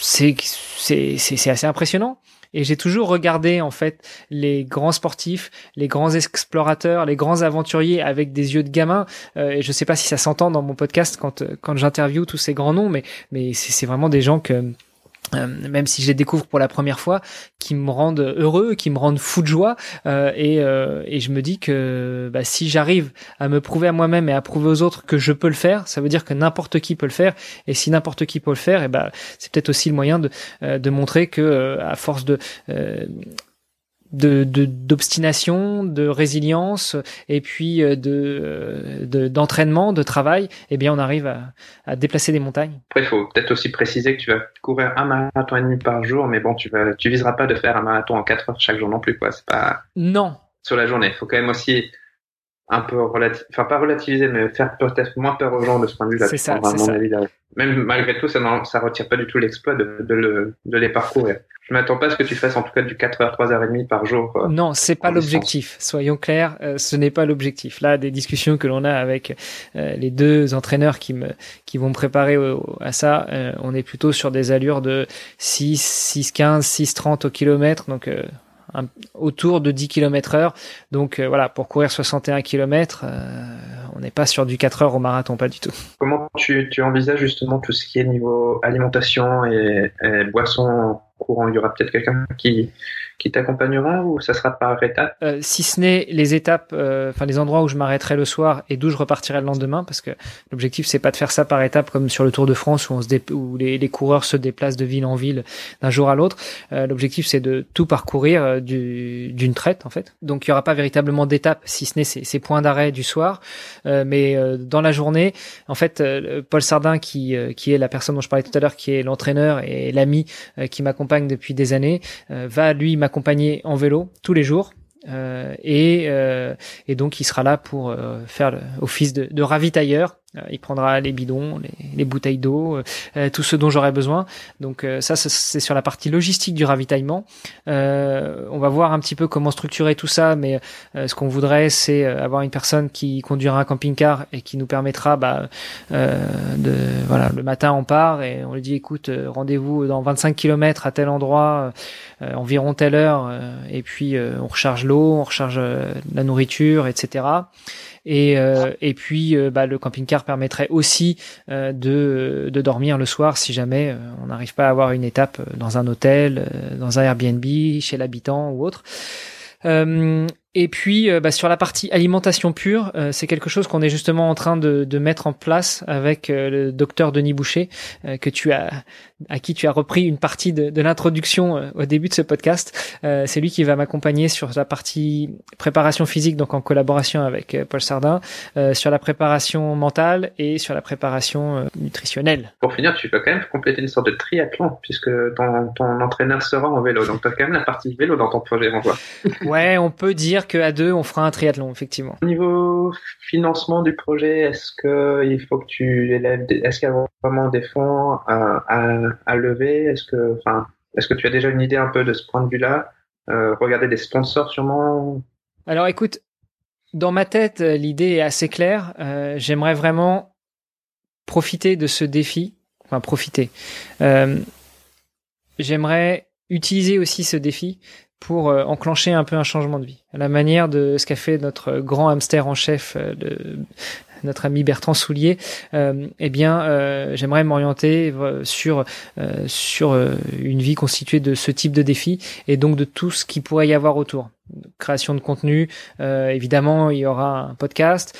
c'est c'est c'est assez impressionnant. Et j'ai toujours regardé en fait les grands sportifs, les grands explorateurs, les grands aventuriers avec des yeux de gamin. Euh, et je sais pas si ça s'entend dans mon podcast quand quand j'interviewe tous ces grands noms, mais mais c'est vraiment des gens que euh, même si je les découvre pour la première fois, qui me rendent heureux, qui me rendent fou de joie, euh, et, euh, et, je me dis que bah, si j'arrive à me prouver à moi-même et à prouver aux autres que je peux le faire, ça veut dire que n'importe qui peut le faire, et si n'importe qui peut le faire, et bah, c'est peut-être aussi le moyen de, de montrer que à force de de d'obstination, de, résilience et puis euh, de d'entraînement, de, travail, eh bien on arrive à, à déplacer des montagnes.
Après, il faut peut-être aussi préciser que tu vas courir un marathon et demi par jour, mais bon, tu vas tu viseras pas de faire un marathon en quatre heures chaque jour non plus, quoi. C'est pas.
Non,
sur la journée. Il faut quand même aussi un peu relativiser, enfin pas relativiser, mais faire peut-être moins peur aux gens de ce point de vue-là.
C'est ça, c'est ça.
Même malgré tout, ça ne ça retire pas du tout l'exploit de, de, le, de les parcourir. Je m'attends pas à ce que tu fasses en tout cas du 4h, 3h30 par jour.
Euh, non, c'est pas l'objectif. Soyons clairs, euh, ce n'est pas l'objectif. Là, des discussions que l'on a avec euh, les deux entraîneurs qui me qui vont me préparer à ça, on est plutôt sur des allures de 6 6 15 6 30 au kilomètre donc autour de 10 km heure. Donc euh, voilà, pour courir 61 km, euh, on n'est pas sur du 4 heures au marathon, pas du tout.
Comment tu, tu envisages justement tout ce qui est niveau alimentation et, et boisson courant. Il y aura peut-être quelqu'un qui, qui t'accompagnera ou ça sera par étapes?
Euh, Si ce n'est les étapes, euh, enfin les endroits où je m'arrêterai le soir et d'où je repartirai le lendemain, parce que l'objectif c'est pas de faire ça par étapes comme sur le Tour de France où on se où les, les, coureurs se déplacent de ville en ville d'un jour à l'autre. Euh, l'objectif c'est de tout parcourir euh, d'une traite en fait. Donc il y aura pas véritablement d'étapes si ce n'est ces, ces, points d'arrêt du soir, mais dans la journée, en fait, Paul Sardin qui qui est la personne dont je parlais tout à l'heure, qui est l'entraîneur et l'ami qui m'accompagne depuis des années, va lui m'accompagner en vélo tous les jours. Euh, et, euh, et donc il sera là pour euh, faire l'office de, de ravitailleur il prendra les bidons, les, bouteilles d'eau, euh, euh, tout ce dont j'aurai besoin. Donc ça, c'est sur la partie logistique du ravitaillement. on va voir un petit peu comment structurer tout ça, mais ce qu'on voudrait, c'est avoir une personne qui conduira un camping-car et qui nous permettra, bah, de voilà, le matin on part et on lui dit, écoute, rendez-vous dans 25 km à tel endroit, environ telle heure, et puis on recharge l'eau, on recharge la nourriture, etc. Et, euh, et puis, euh, bah, le camping-car permettrait aussi euh, de, de dormir le soir si jamais on n'arrive pas à avoir une étape dans un hôtel, dans un Airbnb, chez l'habitant ou autre. Et puis euh, bah, sur la partie alimentation pure, euh, c'est quelque chose qu'on est justement en train de, de mettre en place avec euh, le docteur Denis Boucher, que tu as, à qui tu as repris une partie de, de l'introduction au début de ce podcast. c'est lui qui va m'accompagner sur la partie préparation physique, donc en collaboration avec Paul Sardin, sur la préparation mentale et sur la préparation nutritionnelle.
Pour finir, tu vas quand même compléter une sorte de triathlon puisque ton, ton entraîneur sera en vélo, donc tu as quand même la partie vélo dans ton projet, on voit.
ouais, on peut dire qu'à deux, on fera un triathlon, effectivement.
Au niveau financement du projet, est-ce que il faut que tu élèves, est-ce qu'il y a vraiment des fonds à, à, lever? Est-ce que, enfin, est-ce que tu as déjà une idée un peu de ce point de vue-là? Euh, Regarder des sponsors sûrement?
Alors, écoute, dans ma tête, l'idée est assez claire. Euh, j'aimerais vraiment profiter de ce défi, enfin profiter. Euh, j'aimerais utiliser aussi ce défi pour euh, enclencher un peu un changement de vie. À la manière de ce qu'a fait notre grand hamster en chef, euh, de, notre ami Bertrand Soulier, euh, eh bien, euh, j'aimerais m'orienter sur sur une vie constituée de ce type de défi et donc de tout ce qui pourrait y avoir autour. Création de contenu, évidemment, il y aura un podcast,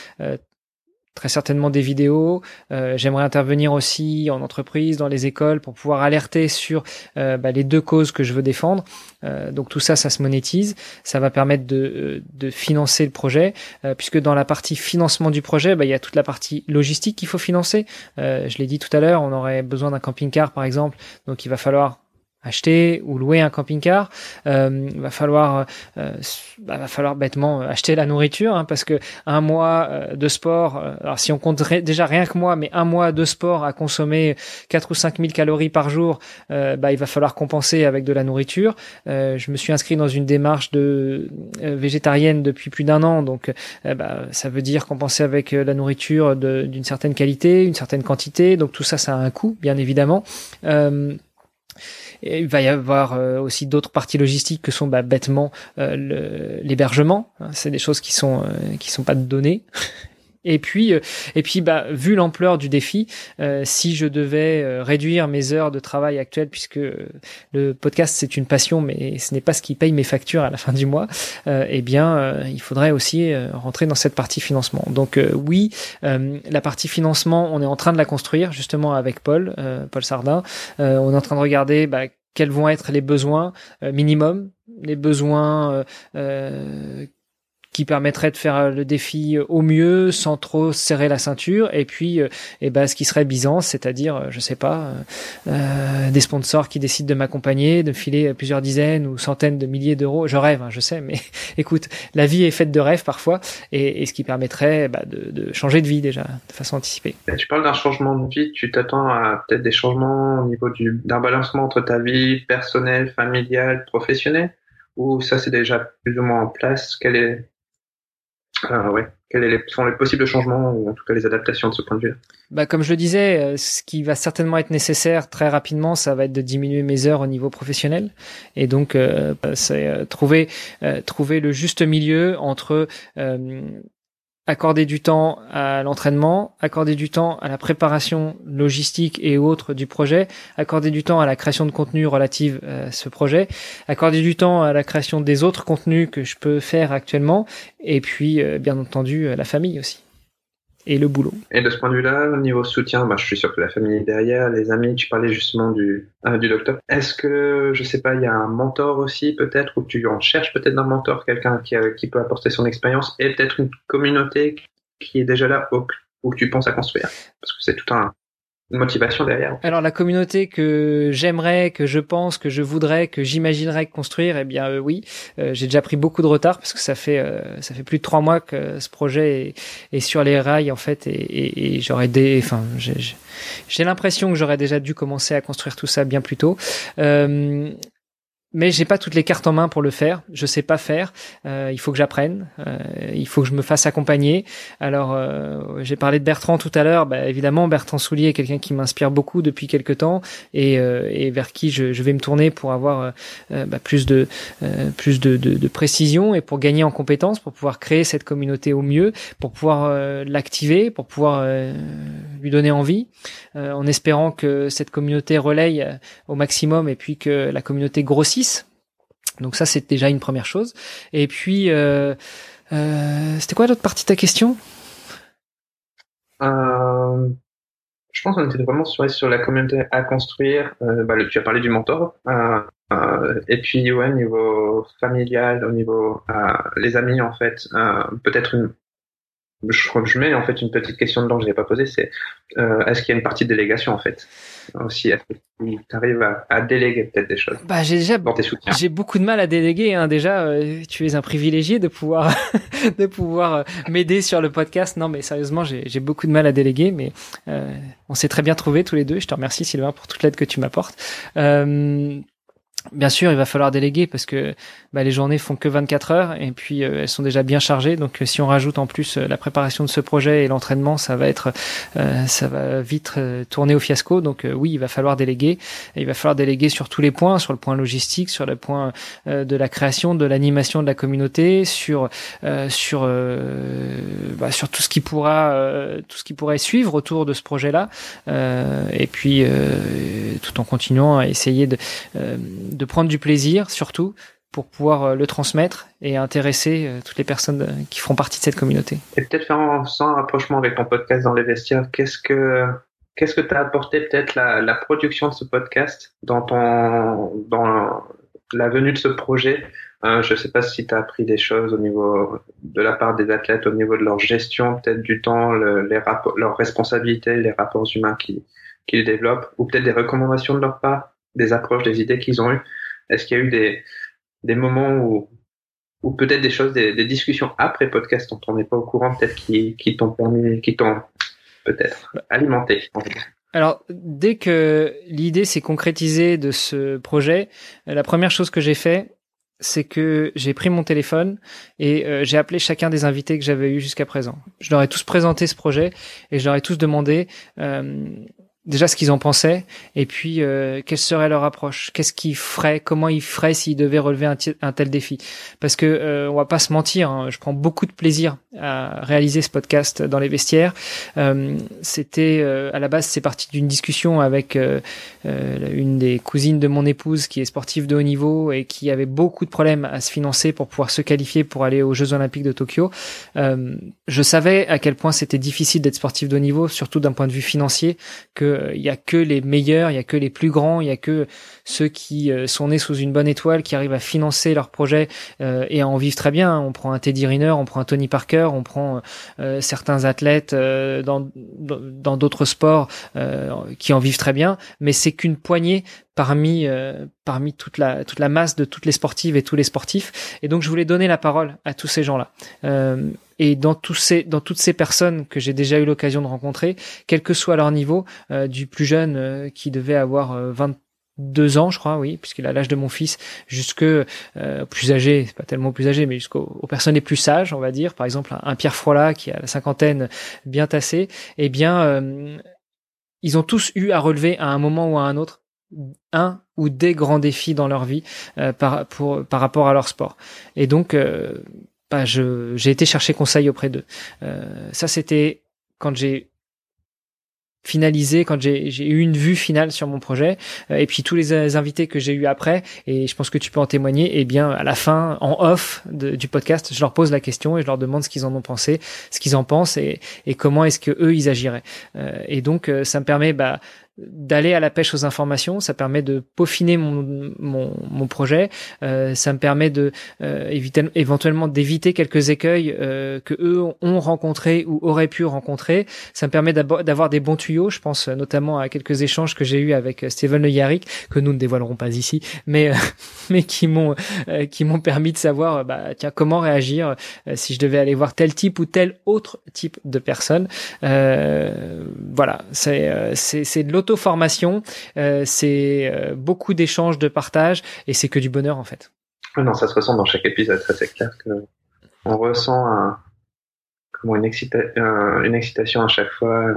très certainement des vidéos. Euh, j'aimerais intervenir aussi en entreprise, dans les écoles, pour pouvoir alerter sur euh, bah, les deux causes que je veux défendre. Euh, donc tout ça, ça se monétise. Ça va permettre de, financer le projet, puisque dans la partie financement du projet, bah, il y a toute la partie logistique qu'il faut financer. je l'ai dit tout à l'heure, on aurait besoin d'un camping-car, par exemple. Donc il va falloir acheter ou louer un camping-car, euh, va falloir euh, bah, va falloir bêtement acheter la nourriture hein, parce que un mois euh, de sport, euh, alors si on compte déjà rien que moi, mais un mois de sport à consommer 4 ou 5 000 calories par jour, bah, il va falloir compenser avec de la nourriture. je me suis inscrit dans une démarche de végétarienne depuis plus d'un an, donc bah, ça veut dire compenser avec la nourriture d'une certaine qualité, une certaine quantité, donc tout ça, ça a un coût, bien évidemment. Euh, il va y avoir euh, aussi d'autres parties logistiques que sont bah, bêtement euh, l'hébergement. Hein, c'est des choses qui sont euh, qui sont pas données. Et puis, et puis, bah, vu l'ampleur du défi, si je devais réduire mes heures de travail actuelles, puisque le podcast c'est une passion, mais ce n'est pas ce qui paye mes factures à la fin du mois, eh bien, il faudrait aussi rentrer dans cette partie financement. Donc oui, la partie financement, on est en train de la construire justement avec Paul, Paul Sardin. on est en train de regarder bah, quels vont être les besoins euh, minimum, les besoins euh, euh, qui permettrait de faire le défi au mieux sans trop serrer la ceinture. Et puis et eh ben ce qui serait Byzance c'est-à-dire je sais pas des sponsors qui décident de m'accompagner de filer plusieurs dizaines ou centaines de milliers d'euros. Je rêve hein, je sais mais écoute la vie est faite de rêves parfois et, et ce qui permettrait bah, de, de, changer de vie déjà de façon anticipée.
Tu parles d'un changement de vie tu t'attends à peut-être des changements au niveau du d'un balancement entre ta vie personnelle familiale professionnelle ou ça c'est déjà plus ou moins en place? Quel est, euh, ouais, quels sont les possibles changements ou en tout cas les adaptations de ce point de vue
bah, Comme je le disais, euh, ce qui va certainement être nécessaire très rapidement, ça va être de diminuer mes heures au niveau professionnel. Et donc, euh, c'est euh, trouver, trouver le juste milieu entre accorder du temps à l'entraînement, accorder du temps à la préparation logistique et autres du projet, accorder du temps à la création de contenu relative à ce projet, accorder du temps à la création des autres contenus que je peux faire actuellement, et puis euh, bien entendu la famille aussi et le boulot.
Et de ce point de vue-là, au niveau soutien, bah, je suis sûr que la famille est derrière, les amis, tu parlais justement du, euh, du docteur. Est-ce que, je sais pas, il y a un mentor aussi peut-être, ou tu en cherches peut-être un mentor, quelqu'un qui, euh, qui peut apporter son expérience, et peut-être une communauté qui est déjà là, ou, ou tu penses à construire? Parce que c'est tout un, motivation derrière.
Alors la communauté que j'aimerais, que je pense, que je voudrais, que j'imaginerais construire, eh bien euh, oui, euh, j'ai déjà pris beaucoup de retard parce que ça fait euh, ça fait plus de trois mois que ce projet est, sur les rails en fait et, et, j'aurais des, enfin j'ai l'impression que j'aurais déjà dû commencer à construire tout ça bien plus tôt mais j'ai pas toutes les cartes en main pour le faire. Je sais pas faire. Euh, il faut que j'apprenne. Euh, il faut que je me fasse accompagner. Alors, euh, j'ai parlé de Bertrand tout à l'heure. Bah, évidemment, Bertrand Soulier est quelqu'un qui m'inspire beaucoup depuis quelques temps et, euh, et vers qui je, je, vais me tourner pour avoir euh, bah, plus de plus de, de, de, précision et pour gagner en compétences, pour pouvoir créer cette communauté au mieux, pour pouvoir l'activer, pour pouvoir lui donner envie, en espérant que cette communauté relaye au maximum et puis que la communauté grossisse donc ça, c'est déjà une première chose. Et puis, euh, euh, c'était quoi l'autre partie de ta question?
Euh, Je pense qu'on était vraiment sur, sur la communauté à construire. Bah, tu as parlé du mentor. et puis, ouais, au niveau familial, au niveau les amis, en fait, peut-être une je, je mets en fait une petite question dedans que je n'ai pas posée, c'est euh, est-ce qu'il y a une partie de délégation en fait aussi Est-ce que tu arrives à, à, déléguer peut-être des choses
bah, j'ai déjà j'ai beaucoup de mal à déléguer. Hein. Déjà, euh, tu es un privilégié de pouvoir de pouvoir euh, m'aider sur le podcast. Non, mais sérieusement, j'ai beaucoup de mal à déléguer, mais euh, on s'est très bien trouvé tous les deux. Je te remercie Sylvain pour toute l'aide que tu m'apportes. Bien sûr, il va falloir déléguer parce que bah, les journées font que 24 heures et puis euh, elles sont déjà bien chargées. Donc, euh, si on rajoute en plus euh, la préparation de ce projet et l'entraînement, ça va être, ça va vite tourner au fiasco. Donc, oui, il va falloir déléguer. il va falloir déléguer sur tous les points, sur le point logistique, sur le point de la création, de l'animation de la communauté, sur sur bah, sur tout ce qui pourra tout ce qui pourrait suivre autour de ce projet-là. et puis, tout en continuant à essayer de de prendre du plaisir surtout pour pouvoir euh, le transmettre et intéresser euh, toutes les personnes euh, qui feront partie de cette communauté.
Et peut-être faire un, rapprochement avec ton podcast dans les vestiaires. Qu'est-ce que qu'est-ce que t'as apporté peut-être la, production de ce podcast dans dans la venue de ce projet? Je ne sais pas si tu as appris des choses au niveau de la part des athlètes, au niveau de leur gestion peut-être du temps, leurs responsabilités, les rapports humains qu'ils développent, ou peut-être des recommandations de leur part? Des approches, des idées qu'ils ont eues Est-ce qu'il y a eu des, des moments où, ou peut-être des choses, des, des, discussions après podcast dont on n'est pas au courant, peut-être qui, qui t'ont permis, qui t'ont peut-être alimenté
alors, dès que l'idée s'est concrétisée de ce projet, la première chose que j'ai fait, c'est que j'ai pris mon téléphone et euh, j'ai appelé chacun des invités que j'avais eu jusqu'à présent. Je leur ai tous présenté ce projet et je leur ai tous demandé euh, déjà ce qu'ils en pensaient et puis euh, quelle serait leur approche? Qu'est-ce qu'ils feraient? Comment ils feraient s'ils devaient relever un, tel défi? Parce que euh, on va pas se mentir hein, je prends beaucoup de plaisir à réaliser ce podcast dans les vestiaires. Euh, c'était euh, à la base c'est parti d'une discussion avec euh, une des cousines de mon épouse qui est sportive de haut niveau et qui avait beaucoup de problèmes à se financer pour pouvoir se qualifier pour aller aux Jeux Olympiques de Tokyo. Je savais à quel point c'était difficile d'être sportif de haut niveau surtout d'un point de vue financier que il y a que les meilleurs, il y a que les plus grands, il y a que ceux qui sont nés sous une bonne étoile, qui arrivent à financer leur projet et à en vivre très bien. On prend un Teddy Riner, on prend un Tony Parker, on prend certains athlètes dans d'autres sports qui en vivent très bien, mais c'est qu'une poignée parmi euh, parmi toute la toute la masse de toutes les sportives et tous les sportifs. Et donc je voulais donner la parole à tous ces gens-là. Euh, et dans tous ces dans toutes ces personnes que j'ai déjà eu l'occasion de rencontrer quel que soit leur niveau euh, du plus jeune qui devait avoir 22 ans, je crois, oui, puisqu'il a l'âge de mon fils, jusque plus âgé, pas tellement plus âgé, mais jusqu'aux personnes les plus sages, on va dire, par exemple un, Pierre Frola qui a la cinquantaine bien tassée, eh bien, ils ont tous eu à relever à un moment ou à un autre un ou des grands défis dans leur vie euh, par, pour, par rapport à leur sport. Et donc, euh, bah, j'ai été chercher conseil auprès d'eux. Euh, ça, c'était quand j'ai finalisé, quand j'ai eu une vue finale sur mon projet, et puis tous les invités que j'ai eu après, et je pense que tu peux en témoigner, eh bien à la fin, en off du podcast, je leur pose la question et je leur demande ce qu'ils en ont pensé, ce qu'ils en pensent et, et comment est-ce que eux ils agiraient. et donc ça me permet bah, d'aller à la pêche aux informations, ça permet de peaufiner mon, mon, mon projet, euh, ça me permet de euh, éviter, éventuellement d'éviter quelques écueils euh, que eux ont rencontrés ou auraient pu rencontrer. Ça me permet d'avoir des bons tuyaux. Je pense notamment à quelques échanges que j'ai eus avec Steven Le Yarrick, que nous ne dévoilerons pas ici, mais mais qui m'ont qui m'ont permis de savoir bah tiens comment réagir si je devais aller voir tel type ou tel autre type de personne. voilà, c'est c'est c'est de l'autre auto-formation, euh, c'est euh, beaucoup d'échanges, de partage, et c'est que du bonheur en fait.
Non, ça se ressent dans chaque épisode, c'est clair que on ressent une, excitation à chaque fois.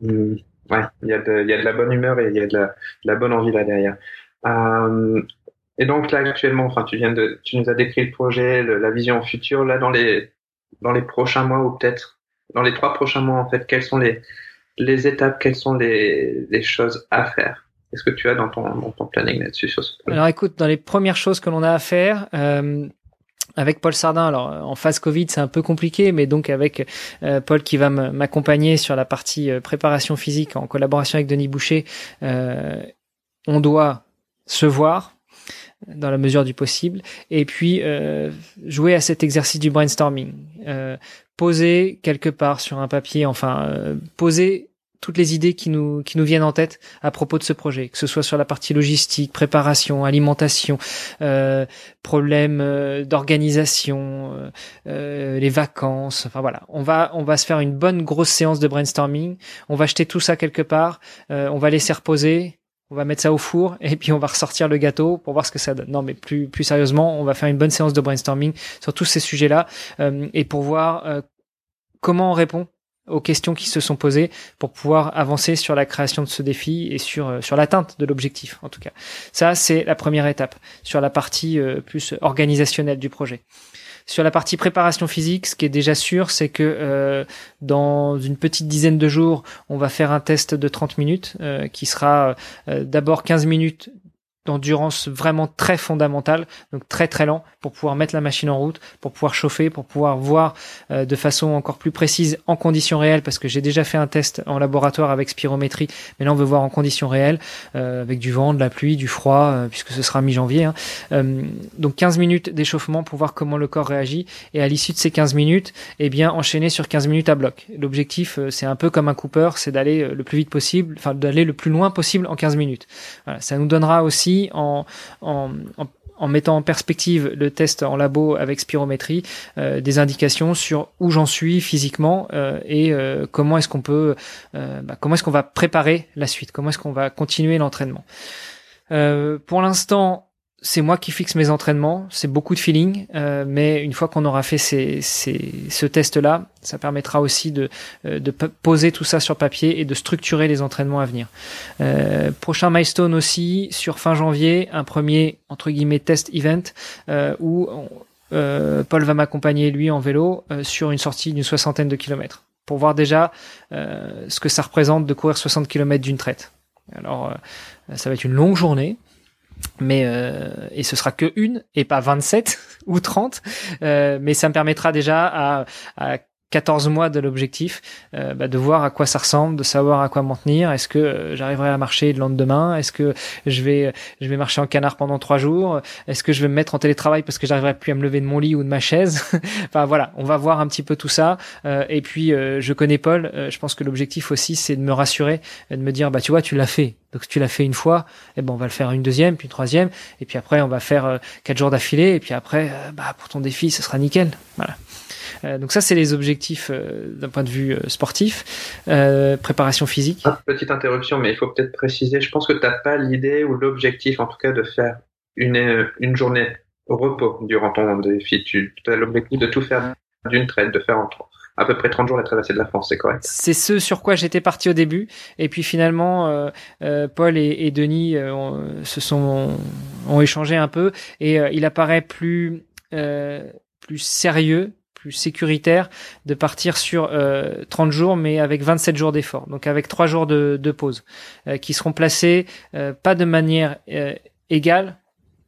ouais, il y a de la bonne humeur et il y a de la, bonne envie là derrière. Euh, et donc là actuellement, enfin tu viens de, tu nous as décrit le projet, la vision future. Là dans les dans les prochains mois ou peut-être dans les trois prochains mois en fait, quels sont les les étapes, quelles sont les, choses à faire. Est-ce que tu as dans ton, planning là-dessus
Alors écoute, dans les premières choses que l'on a à faire, euh, avec Paul Sardin, alors en phase Covid c'est un peu compliqué, mais donc avec euh, Paul qui va m'accompagner sur la partie euh, préparation physique en collaboration avec Denis Boucher, on doit se voir dans la mesure du possible, et puis jouer à cet exercice du brainstorming, poser quelque part sur un papier, enfin euh, poser toutes les idées qui nous qui nous viennent en tête à propos de ce projet, que ce soit sur la partie logistique, préparation, alimentation, euh, problème euh, d'organisation, euh, les vacances, enfin voilà, on va on va se faire une bonne grosse séance de brainstorming, on va jeter tout ça quelque part, on va laisser reposer, on va mettre ça au four et puis on va ressortir le gâteau pour voir ce que ça donne. Non, mais plus plus sérieusement, on va faire une bonne séance de brainstorming sur tous ces sujets-là euh, et pour voir euh, comment on répond aux questions qui se sont posées pour pouvoir avancer sur la création de ce défi et sur euh, sur l'atteinte de l'objectif en tout cas. Ça c'est la première étape sur la partie plus organisationnelle du projet. Sur la partie préparation physique, ce qui est déjà sûr, c'est que euh, dans une petite dizaine de jours, on va faire un test de 30 minutes euh, qui sera euh, d'abord 15 minutes d'endurance vraiment très fondamentale, donc très très lent pour pouvoir mettre la machine en route, pour pouvoir chauffer, pour pouvoir voir euh, de façon encore plus précise en conditions réelles, parce que j'ai déjà fait un test en laboratoire avec spirométrie, mais là on veut voir en conditions réelles, euh, avec du vent, de la pluie, du froid, euh, puisque ce sera mi-janvier. Hein. donc 15 minutes d'échauffement pour voir comment le corps réagit, et à l'issue de ces 15 minutes, eh bien enchaîner sur 15 minutes à bloc. L'objectif, c'est un peu comme un Cooper, c'est d'aller le plus vite possible, enfin d'aller le plus loin possible en 15 minutes. Voilà, ça nous donnera aussi en, mettant en perspective le test en labo avec spirométrie, euh, des indications sur où j'en suis physiquement euh, et euh, comment est-ce qu'on peut, bah, comment est-ce qu'on va préparer la suite, comment est-ce qu'on va continuer l'entraînement. pour l'instant, c'est moi qui fixe mes entraînements, c'est beaucoup de feeling, euh, mais une fois qu'on aura fait ces, ce test-là, ça permettra aussi de, euh, de poser tout ça sur papier et de structurer les entraînements à venir. Euh, prochain milestone aussi, sur fin janvier, un premier, entre guillemets, test event, euh, où euh, Paul va m'accompagner, lui, en vélo, sur une sortie d'une soixantaine de kilomètres, pour voir déjà ce que ça représente de courir 60 kilomètres d'une traite. Alors, ça va être une longue journée, mais euh, et ce sera que une et pas 27 ou 30 euh, mais ça me permettra déjà à, à 14 mois de l'objectif, euh, bah, de voir à quoi ça ressemble, de savoir à quoi m'en tenir. Est-ce que euh, j'arriverai à marcher le lendemain? Est-ce que je vais je vais marcher en canard pendant trois jours? Est-ce que je vais me mettre en télétravail parce que j'arriverai plus à me lever de mon lit ou de ma chaise? Enfin voilà, on va voir un petit peu tout ça. Euh, et puis je connais Paul. je pense que l'objectif aussi c'est de me rassurer, de me dire bah tu vois tu l'as fait. Donc tu l'as fait une fois, eh ben on va le faire une deuxième, puis une troisième, et puis après on va faire quatre jours d'affilée, et puis après bah pour ton défi ce sera nickel. Voilà. Euh, donc ça, c'est les objectifs euh, d'un point de vue euh, sportif. préparation physique.
Ah, petite interruption, mais il faut peut-être préciser. Je pense que tu n'as pas l'idée ou l'objectif, en tout cas, de faire une, une journée au repos durant ton défi. Tu as l'objectif de tout faire d'une traite, de faire en à peu près 30 jours la traversée de la France, c'est correct?
C'est ce sur quoi j'étais parti au début, et puis finalement, Paul et, Denis se sont ont échangé un peu, et il apparaît plus plus sérieux plus sécuritaire de partir sur 30 euh, jours, mais avec 27 jours d'effort, donc avec 3 jours de, de pause, euh, qui seront placés euh, pas de manière égale,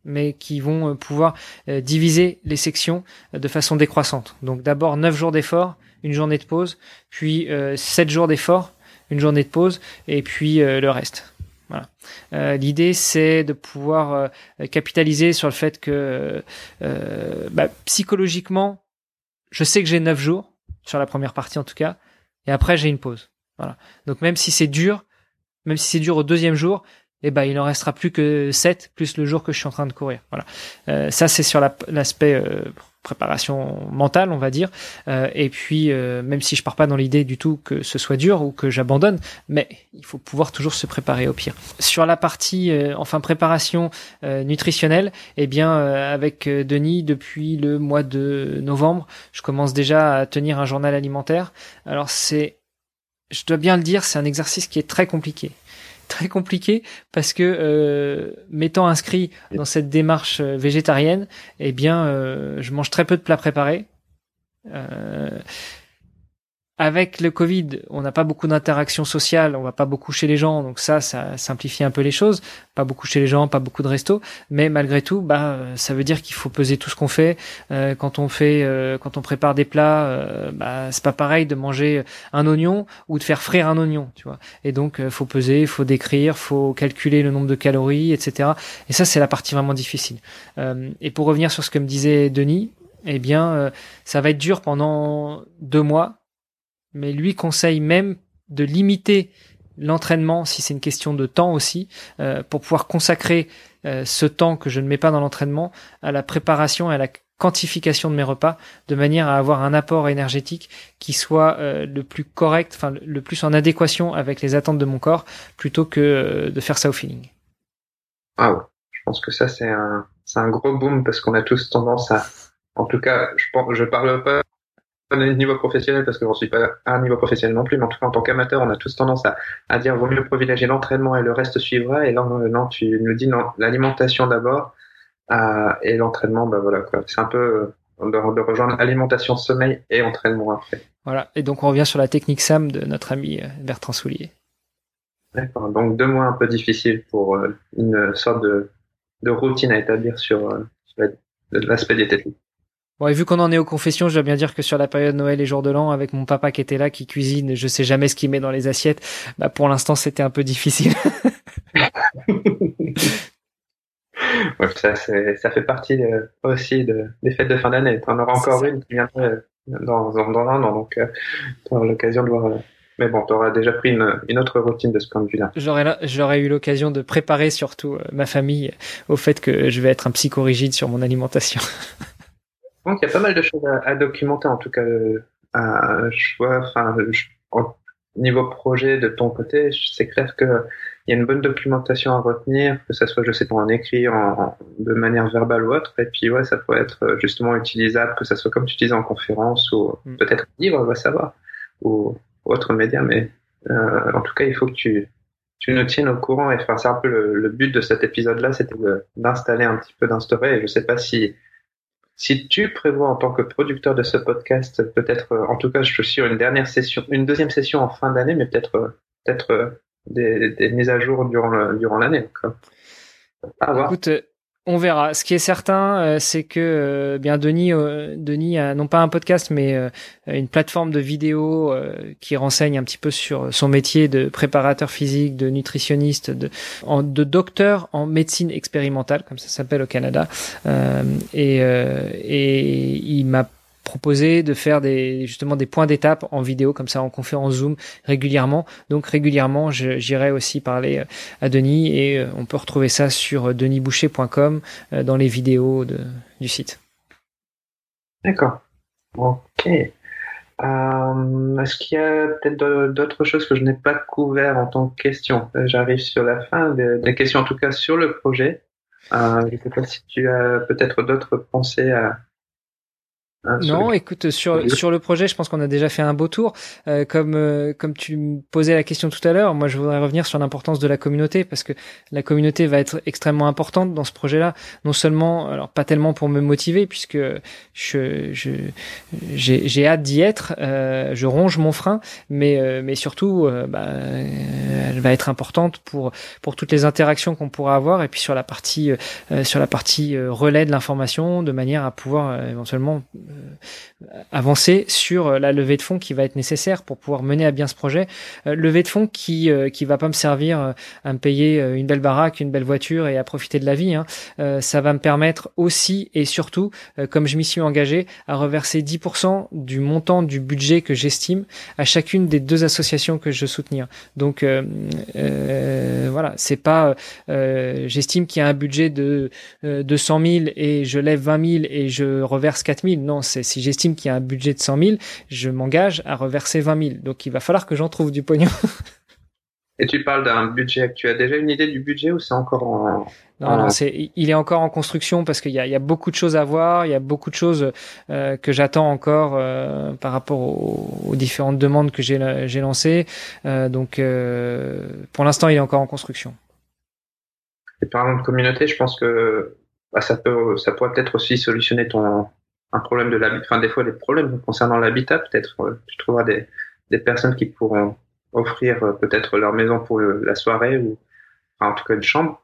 mais qui vont pouvoir diviser les sections de façon décroissante. Donc d'abord 9 jours d'effort, une journée de pause, puis 7 jours d'effort, une journée de pause, et puis le reste. Voilà. L'idée, c'est de pouvoir capitaliser sur le fait que bah, psychologiquement, je sais que j'ai 9 jours, sur la première partie en tout cas, et après j'ai une pause. Voilà. Donc même si c'est dur, même si c'est dur au deuxième jour, eh ben il en restera plus que 7 plus le jour que je suis en train de courir. Voilà. Euh, ça c'est sur l'aspect euh, préparation mentale, on va dire. Euh, et puis, euh, même si je pars pas dans l'idée du tout que ce soit dur ou que j'abandonne, mais il faut pouvoir toujours se préparer au pire. Sur la partie, euh, enfin préparation nutritionnelle, eh bien, avec Denis, depuis le mois de novembre, je commence déjà à tenir un journal alimentaire. Alors c'est, je dois bien le dire, c'est un exercice qui est très compliqué très compliqué parce que euh, m'étant inscrit dans cette démarche euh, végétarienne, eh bien, euh, je mange très peu de plats préparés. Euh, avec le Covid, on n'a pas beaucoup d'interactions sociales, on va pas beaucoup chez les gens, donc ça, ça simplifie un peu les choses. Pas beaucoup chez les gens, pas beaucoup de restos, mais malgré tout, bah, ça veut dire qu'il faut peser tout ce qu'on fait. Euh, quand on fait, euh, quand on prépare des plats, euh, bah, c'est pas pareil de manger un oignon ou de faire frire un oignon, tu vois. Et donc, euh, faut peser, faut décrire, faut calculer le nombre de calories, etc. Et ça, c'est la partie vraiment difficile. et pour revenir sur ce que me disait Denis, eh bien, ça va être dur pendant deux mois mais lui conseille même de limiter l'entraînement, si c'est une question de temps aussi, euh, pour pouvoir consacrer euh, ce temps que je ne mets pas dans l'entraînement à la préparation et à la quantification de mes repas, de manière à avoir un apport énergétique qui soit euh, le plus correct, enfin le plus en adéquation avec les attentes de mon corps, plutôt que de faire ça au feeling.
Ah ouais, je pense que ça c'est un c'est un gros boom parce qu'on a tous tendance à, en tout cas, je pense, je parle pas niveau professionnel parce que j'en suis pas à un niveau professionnel non plus, mais en tout cas en tant qu'amateur, on a tous tendance à, à dire vaut mieux privilégier l'entraînement et le reste suivra. Et là, non, tu nous dis non, l'alimentation d'abord euh, et l'entraînement, bah voilà quoi. C'est un peu euh, de, de rejoindre alimentation, sommeil et entraînement après.
Voilà. Et donc on revient sur la technique SAM de notre ami euh, Bertrand Soulier.
D'accord. Donc deux mois un peu difficiles pour euh, une sorte de, de routine à établir sur, sur l'aspect diététique.
Bon, et vu qu'on en est aux confessions, je dois bien dire que sur la période Noël et jour de l'an, avec mon papa qui était là, qui cuisine, je sais jamais ce qu'il met dans les assiettes, bah pour l'instant c'était un peu difficile.
ouais, ça, ça fait partie euh, aussi de, des fêtes de fin d'année. On aura encore une qui viendra euh, dans, dans, dans, un an, donc euh, tu auras l'occasion de voir. Euh, mais bon, tu auras déjà pris une, une, autre routine de ce point de vue-là.
J'aurais, j'aurais eu l'occasion de préparer surtout ma famille au fait que je vais être un psychorigide sur mon alimentation.
Donc il y a pas mal de choses à, documenter en tout cas. À, je vois, enfin, au niveau projet de ton côté, c'est clair que il y a une bonne documentation à retenir, que ça soit, je sais pas, en écrit, en, de manière verbale ou autre. Et puis ouais, ça peut être euh, justement utilisable, que ça soit comme tu disais en conférence ou mm. peut-être livre, on va savoir, ou autre média. Mais euh, en tout cas, il faut que tu tu nous tiennes au courant. Et enfin, c'est un peu le, le but de cet épisode-là, c'était d'installer un petit peu, d'instaurer. Et je sais pas si si tu prévois en tant que producteur de ce podcast, peut-être, euh, en tout cas, je suis sur une dernière session, une deuxième session en fin d'année, mais peut-être, euh, peut-être euh, des, mises à jour durant durant l'année.
Écoute, On verra. Ce qui est certain, euh, c'est que euh, bien Denis, euh, Denis a non pas un podcast, mais une plateforme de vidéo qui renseigne un petit peu sur son métier de préparateur physique, de nutritionniste, de, de docteur en médecine expérimentale, comme ça s'appelle au Canada. et, et il m'a proposer de faire des justement des points d'étape en vidéo comme ça en conférence Zoom régulièrement. Donc régulièrement, j'irai aussi parler euh, à Denis et euh, on peut retrouver ça sur euh, denisboucher.com dans les vidéos de, du site.
D'accord. Ok. Est-ce qu'il y a peut-être d'autres choses que je n'ai pas couvert en tant que question? J'arrive sur la fin des, questions, en tout cas sur le projet. je ne sais pas si tu as peut-être d'autres pensées à,
Hein, non, écoute, sur, sur le projet, je pense qu'on a déjà fait un beau tour. Euh, comme, euh, comme tu me posais la question tout à l'heure, moi je voudrais revenir sur l'importance de la communauté parce que la communauté va être extrêmement importante dans ce projet-là. Non seulement, alors pas tellement pour me motiver puisque je, je, j'ai, hâte d'y être, euh, je ronge mon frein, mais, euh, mais surtout, euh, bah, elle va être importante pour, pour toutes les interactions qu'on pourra avoir et puis sur la partie, sur la partie relais de l'information de manière à pouvoir éventuellement euh, avancer sur euh, la levée de fonds qui va être nécessaire pour pouvoir mener à bien ce projet. Euh, levée de fonds qui qui va pas me servir à me payer une belle baraque, une belle voiture et à profiter de la vie. Hein. ça va me permettre aussi et surtout, comme je m'y suis engagé, à reverser 10% du montant du budget que j'estime à chacune des deux associations que je soutenir. Donc euh, voilà, c'est pas j'estime qu'il y a un budget de de 100 000 et je lève 20 000 et je reverse 4 000. Non, c'est si j'estime qu'il y a un budget de 100 000, je m'engage à reverser 20 000. Donc il va falloir que j'en trouve du pognon.
Et tu parles d'un budget. Tu as déjà une idée du budget ou c'est encore en...
Non, non, c'est, il est encore en construction parce qu'il y a, il y a beaucoup de choses à voir, il y a beaucoup de choses euh, que j'attends encore euh, par rapport aux, différentes demandes que j'ai, j'ai lancées. Euh, donc, pour l'instant, il est encore en construction.
Et parlant de communauté, je pense que bah, ça peut, ça pourrait peut-être aussi solutionner ton, un problème de l'habitat, enfin des fois des problèmes concernant l'habitat, peut-être euh, tu trouveras des, des personnes qui pourront offrir euh, peut-être leur maison pour la soirée ou en tout cas une chambre.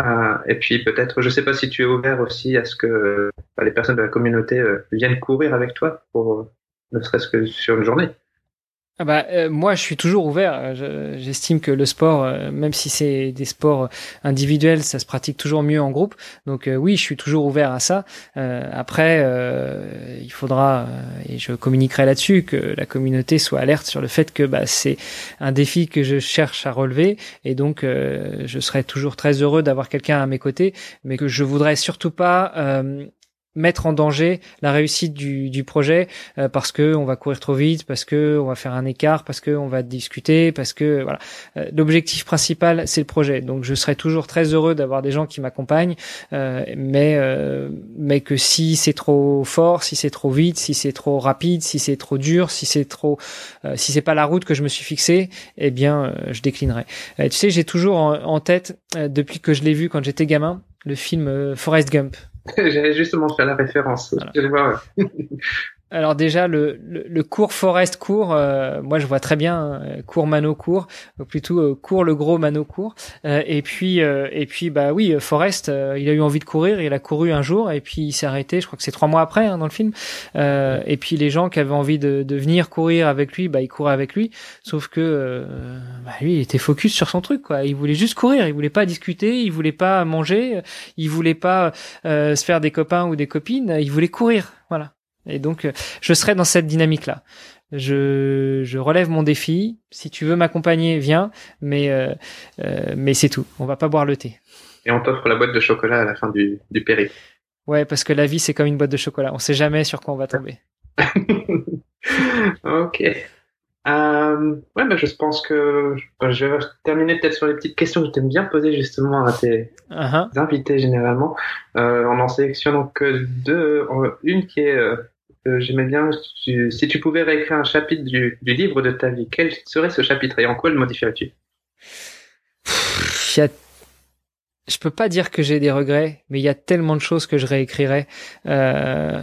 Euh, et puis peut-être, je sais pas si tu es ouvert aussi à ce que bah, les personnes de la communauté viennent courir avec toi pour ne serait-ce que sur une journée.
Ah bah, euh, moi, je suis toujours ouvert. J'estime que le sport, euh, même si c'est des sports individuels, ça se pratique toujours mieux en groupe. Donc euh, oui, je suis toujours ouvert à ça. après, il faudra, et je communiquerai là-dessus, que la communauté soit alerte sur le fait que bah, c'est un défi que je cherche à relever. Et donc, je serai toujours très heureux d'avoir quelqu'un à mes côtés, mais que je voudrais surtout pas mettre en danger la réussite du, du projet euh, parce que on va courir trop vite, parce que on va faire un écart, parce que on va discuter, parce que voilà. Euh, l'objectif principal c'est le projet. Donc je serai toujours très heureux d'avoir des gens qui m'accompagnent, euh, mais mais que si c'est trop fort, si c'est trop vite, si c'est trop rapide, si c'est trop dur, si c'est trop, si c'est pas la route que je me suis fixée, eh bien je déclinerai. tu sais, j'ai toujours en, en tête depuis que je l'ai vu quand j'étais gamin le film Forrest Gump.
J'allais justement faire la référence. Voilà.
Alors déjà le, le, cours Forest court, euh, moi je vois très bien euh, cours Mano court, ou plutôt euh, cours le gros Mano court. Euh, et puis et puis bah oui Forest, il a eu envie de courir, il a couru un jour et puis il s'est arrêté. Je crois que c'est trois mois après hein, dans le film. et puis les gens qui avaient envie de, de venir courir avec lui, bah ils couraient avec lui. Sauf que bah, lui il était focus sur son truc quoi. Il voulait juste courir, il voulait pas discuter, il voulait pas manger, il voulait pas se faire des copains ou des copines, il voulait courir. Voilà. Et donc, euh, je serai dans cette dynamique-là. Je, je relève mon défi. Si tu veux m'accompagner, viens. Mais, euh, euh, mais c'est tout. On va pas boire le thé.
Et on t'offre la boîte de chocolat à la fin du, du périple.
Ouais, parce que la vie, c'est comme une boîte de chocolat. On sait jamais sur quoi on va tomber.
ok. Euh, ouais, bah, je pense que je vais terminer peut-être sur les petites questions que tu aimes bien poser justement à tes uh-huh. invités généralement. Euh, on en sélectionne donc deux. Une qui est j'aimais bien, si tu pouvais réécrire un chapitre du, livre de ta vie, quel serait ce chapitre et en quoi le modifierais-tu?
Je peux pas dire que j'ai des regrets, mais il y a tellement de choses que je réécrirais. Euh...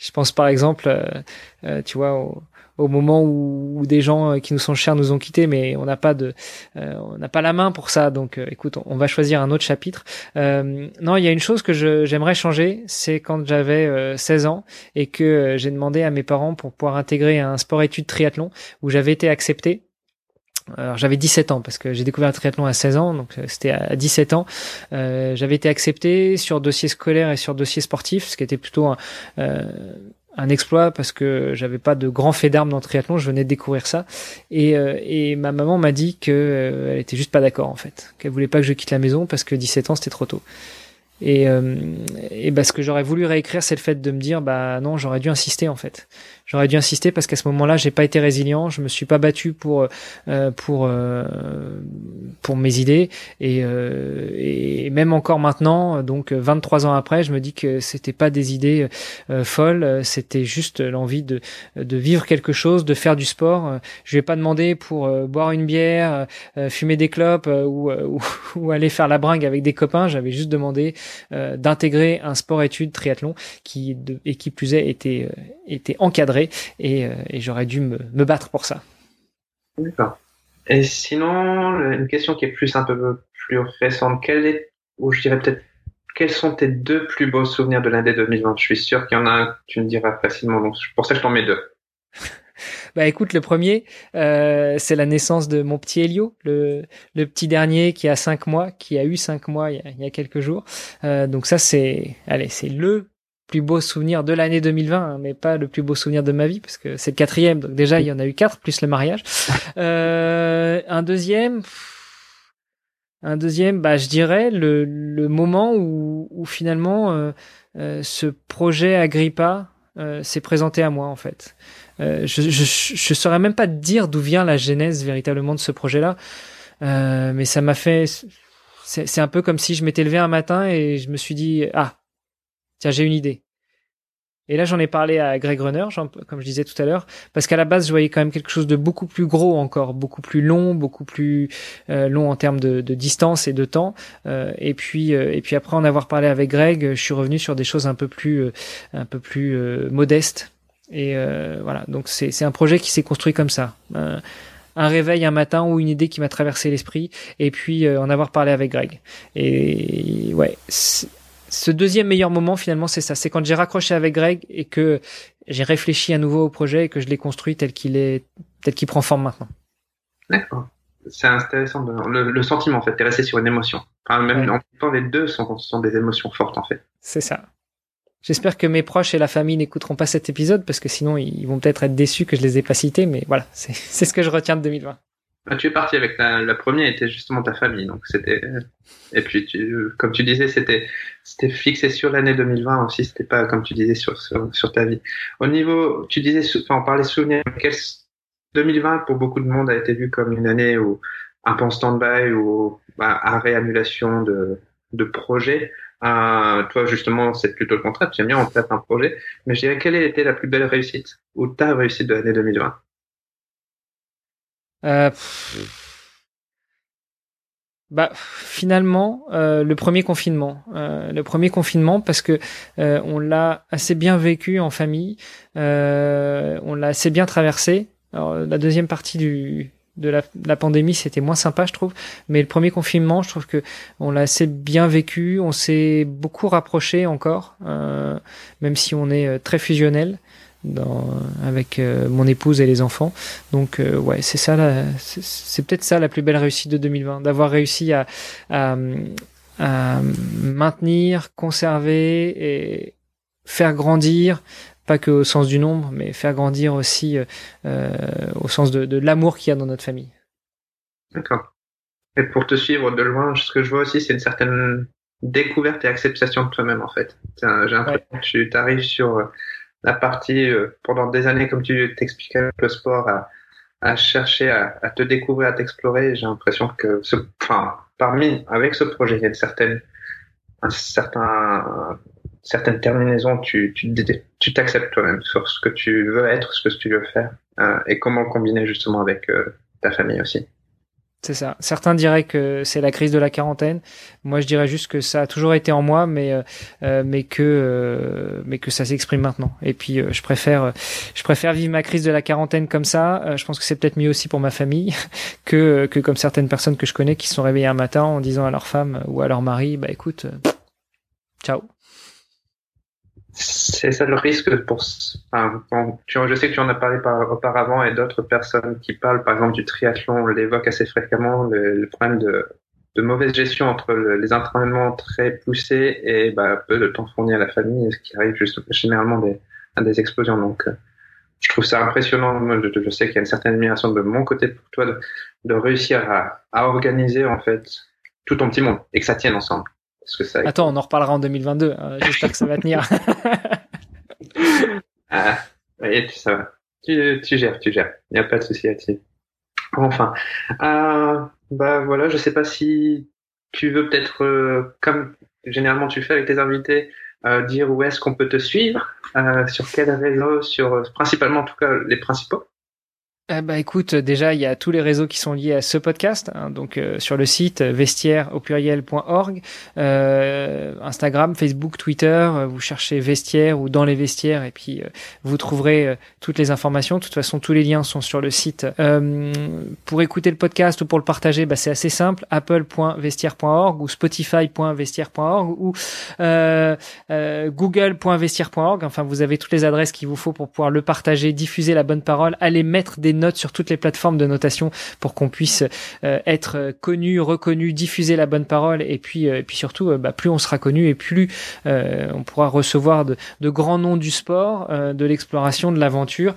Je pense par exemple, euh, euh, tu vois, au, au moment où, des gens qui nous sont chers nous ont quittés, mais on n'a pas de, on n'a pas la main pour ça. Donc, écoute, on, va choisir un autre chapitre. non, il y a une chose que j'aimerais changer, c'est quand j'avais 16 ans et que j'ai demandé à mes parents pour pouvoir intégrer un sport-études triathlon où j'avais été accepté alors j'avais 17 ans parce que j'ai découvert le triathlon à 16 ans, donc euh, c'était à 17 ans. Euh, j'avais été accepté sur dossier scolaire et sur dossier sportif, ce qui était plutôt un, euh, un exploit parce que j'avais pas de grand fait d'armes dans le triathlon, je venais de découvrir ça. Et, euh, et ma maman m'a dit que elle était juste pas d'accord en fait, qu'elle voulait pas que je quitte la maison parce que 17 ans c'était trop tôt. Et, et bah, ce que j'aurais voulu réécrire, c'est le fait de me dire, bah non, j'aurais dû insister en fait. J'aurais dû insister parce qu'à ce moment-là, j'ai pas été résilient, je me suis pas battu pour euh, pour euh, pour mes idées et, euh, et même encore maintenant, donc 23 ans après, je me dis que c'était pas des idées folles, c'était juste l'envie de de vivre quelque chose, de faire du sport. Je vais pas demander pour boire une bière, fumer des clopes ou, ou, ou aller faire la bringue avec des copains. J'avais juste demandé d'intégrer un sport-études triathlon qui et qui plus est était était encadré euh, et, j'aurais dû me, battre pour ça.
D'accord. Et sinon, une question qui est plus un peu plus récente, quelle est, ou je dirais peut-être, quels sont tes deux plus beaux souvenirs de l'année 2020 Je suis sûr qu'il y en a un que tu me diras facilement, donc pour ça je t'en mets deux.
Bah écoute, le premier, euh, c'est la naissance de mon petit Elio, le, le petit dernier qui a cinq mois, qui a eu cinq mois il y a, quelques jours. Euh, donc ça c'est, allez, c'est le plus beau souvenir de l'année 2020, hein, mais pas le plus beau souvenir de ma vie, parce que c'est le quatrième, donc déjà il y en a eu quatre, plus le mariage. Euh, un deuxième, un deuxième, bah je dirais le, le moment où, où finalement euh, euh, ce projet Agrippa euh, s'est présenté à moi en fait. Euh, je, je, je saurais même pas dire d'où vient la genèse véritablement de ce projet-là, mais ça m'a fait. C'est un peu comme si je m'étais levé un matin et je me suis dit ah tiens, j'ai une idée. Et là, j'en ai parlé à Greg Runner, comme je disais tout à l'heure, parce qu'à la base, je voyais quand même quelque chose de beaucoup plus gros encore, beaucoup plus long, beaucoup plus euh, long en termes de, distance et de temps. Euh, et puis, euh, et puis après en avoir parlé avec Greg, je suis revenu sur des choses un peu plus, un peu plus modestes. Et voilà, donc c'est un projet qui s'est construit comme ça. un réveil un matin ou une idée qui m'a traversé l'esprit, et puis en avoir parlé avec Greg. Et ouais ce deuxième meilleur moment finalement c'est ça, c'est quand j'ai raccroché avec Greg et que j'ai réfléchi à nouveau au projet et que je l'ai construit tel qu'il est, tel qu'il prend forme maintenant.
D'accord. C'est intéressant. Le, sentiment en fait, t'es resté sur une émotion. Enfin, même en temps, les deux sont, sont des émotions fortes en fait.
C'est ça. J'espère que mes proches et la famille n'écouteront pas cet épisode parce que sinon ils vont peut-être être déçus que je les ai pas cités, mais voilà, c'est ce que je retiens de 2020.
Ah, tu es parti avec la, première était justement ta famille, donc c'était et puis tu, comme tu disais c'était c'était fixé sur l'année 2020 aussi, c'était pas comme tu disais sur, sur, ta vie. Au niveau, tu disais, enfin on parlait souvenirs, 2020 pour beaucoup de monde a été vu comme une année où un peu en stand-by ou bah, à réannulation de de projets. Euh, toi justement c'est plutôt le contraire, tu aimes bien en fait un projet, mais je dirais quelle été la plus belle réussite ou ta réussite de l'année 2020
euh, bah finalement euh, le premier confinement, euh, le premier confinement parce que euh, on l'a assez bien vécu en famille, euh, on l'a assez bien traversé. Alors, la deuxième partie du de la, la pandémie c'était moins sympa je trouve, mais le premier confinement je trouve que on l'a assez bien vécu, on s'est beaucoup rapproché encore, même si on est très fusionnel dans, avec euh, mon épouse et les enfants. Donc euh, ouais, c'est ça, c'est peut-être ça la plus belle réussite de 2020, d'avoir réussi à, à, à, maintenir, conserver et faire grandir, pas que au sens du nombre, mais faire grandir aussi euh, au sens de, de l'amour qu'il y a dans notre famille.
D'accord. Et pour te suivre de loin, ce que je vois aussi, c'est une certaine découverte et acceptation de toi-même en fait. J'ai l'impression que tu arrives sur la partie euh, pendant des années, comme tu t'expliquais le sport, à, à chercher à, te découvrir, à t'explorer. J'ai l'impression que, ce, enfin, parmi avec ce projet, il y a une certaine, un certain, certaine terminaison. Tu, tu, tu t'acceptes toi-même sur ce que tu veux être, ce que tu veux faire, euh, et comment le combiner justement avec euh, ta famille aussi.
C'est ça. Certains diraient que c'est la crise de la quarantaine. Moi, je dirais juste que ça a toujours été en moi, mais euh, euh, mais que euh, mais que ça s'exprime maintenant. Et puis, je préfère je préfère vivre ma crise de la quarantaine comme ça. je pense que c'est peut-être mieux aussi pour ma famille que que comme certaines personnes que je connais qui se sont réveillées un matin en disant à leur femme ou à leur mari, bah écoute, ciao.
C'est ça le risque pour. Enfin, tu, je sais que tu en as parlé par, auparavant et d'autres personnes qui parlent, par exemple, du triathlon, l'évoquent assez fréquemment, le, problème de, de, mauvaise gestion entre les entraînements très poussés et bah, peu de temps fourni à la famille, ce qui arrive juste, généralement des, à des explosions. Donc, euh, je trouve ça impressionnant. Je, je sais qu'il y a une certaine admiration de mon côté pour toi de, de réussir à, à organiser en fait tout ton petit monde et que ça tienne ensemble.
Attends, on en reparlera en 2022. Hein. J'espère que ça va tenir.
ah, oui, ça va. Tu, tu gères, tu gères. Il n'y a pas de souci là-dessus. Enfin, euh, bah voilà, je sais pas si tu veux peut-être, euh, comme généralement tu fais avec tes invités, euh, dire où est-ce qu'on peut te suivre, euh, sur quel réseau, sur principalement en tout cas les principaux.
Eh ben, écoute, déjà il y a tous les réseaux qui sont liés à ce podcast, hein, donc euh, sur le site vestiaire au pluriel.org, euh, Instagram, Facebook, Twitter, euh, vous cherchez vestiaire ou dans les vestiaires et puis vous trouverez toutes les informations. De toute façon, tous les liens sont sur le site. pour écouter le podcast ou pour le partager, bah, c'est assez simple, apple.vestiaire.org ou spotify.vestiaire.org ou google.vestiaire.org. Enfin, vous avez toutes les adresses qu'il vous faut pour pouvoir le partager, diffuser la bonne parole, aller mettre des notes sur toutes les plateformes de notation pour qu'on puisse euh, être connu, reconnu, diffuser la bonne parole. Et puis euh, et puis surtout euh, bah, plus on sera connu et plus on pourra recevoir de, de, grands noms du sport, de l'exploration, de l'aventure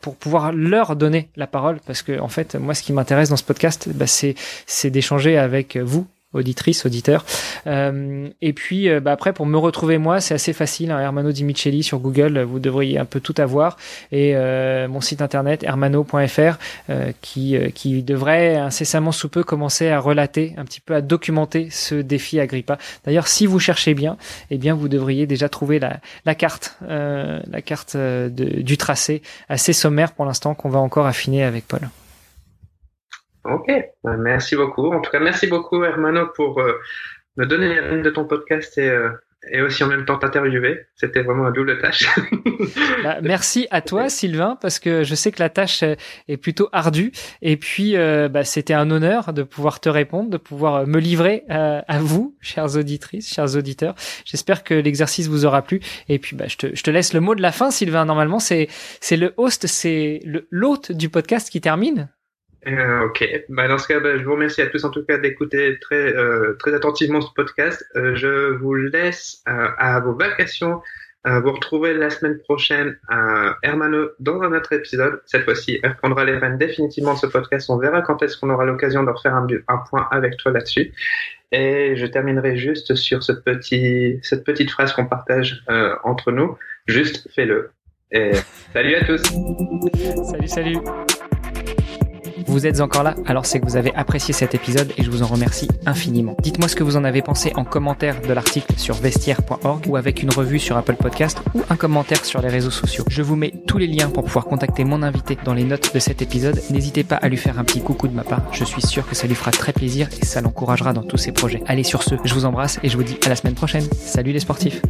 pour pouvoir leur donner la parole. Parce que en fait moi ce qui m'intéresse dans ce podcast bah, c'est c'est d'échanger avec vous auditrice, auditeur. Euh, et puis euh, bah après pour me retrouver moi, c'est assez facile. Hein, Hermano Di Micheli sur Google, vous devriez un peu tout avoir. Et euh, mon site internet hermano.fr qui devrait incessamment sous peu commencer à relater un petit peu à documenter ce défi Agrippa. D'ailleurs, si vous cherchez bien, eh bien vous devriez déjà trouver la carte la carte du tracé assez sommaire pour l'instant qu'on va encore affiner avec Paul.
Ok, bah, merci beaucoup. En tout cas, merci beaucoup Hermano pour euh, me donner les rênes de ton podcast et, euh, et aussi en même temps t'interviewer. C'était vraiment un double tâche.
bah, merci à toi Sylvain parce que je sais que la tâche est plutôt ardue et puis euh, bah, c'était un honneur de pouvoir te répondre, de pouvoir me livrer à vous, chères auditrices, chers auditeurs. J'espère que l'exercice vous aura plu et puis bah, je, te, je te laisse le mot de la fin Sylvain. Normalement c'est c'est le host, c'est l'hôte du podcast qui termine.
Euh, ok, bah, dans ce cas, bah, je vous remercie à tous en tout cas d'écouter très euh, très attentivement ce podcast. Euh, je vous laisse euh, à vos vacations. vous retrouvez la semaine prochaine Hermano dans un autre épisode. Cette fois-ci, elle prendra les rênes définitivement de ce podcast. On verra quand est-ce qu'on aura l'occasion de refaire un, un point avec toi là-dessus. Et je terminerai juste sur ce petit, cette petite phrase qu'on partage entre nous. Juste fais-le. Et salut à tous.
Salut, salut. Vous êtes encore là Alors c'est que vous avez apprécié cet épisode et je vous en remercie infiniment. Dites-moi ce que vous en avez pensé en commentaire de l'article sur vestiaire.org ou avec une revue sur Apple Podcast ou un commentaire sur les réseaux sociaux. Je vous mets tous les liens pour pouvoir contacter mon invité dans les notes de cet épisode. N'hésitez pas à lui faire un petit coucou de ma part. Je suis sûr que ça lui fera très plaisir et ça l'encouragera dans tous ses projets. Allez sur ce, je vous embrasse et je vous dis à la semaine prochaine. Salut les sportifs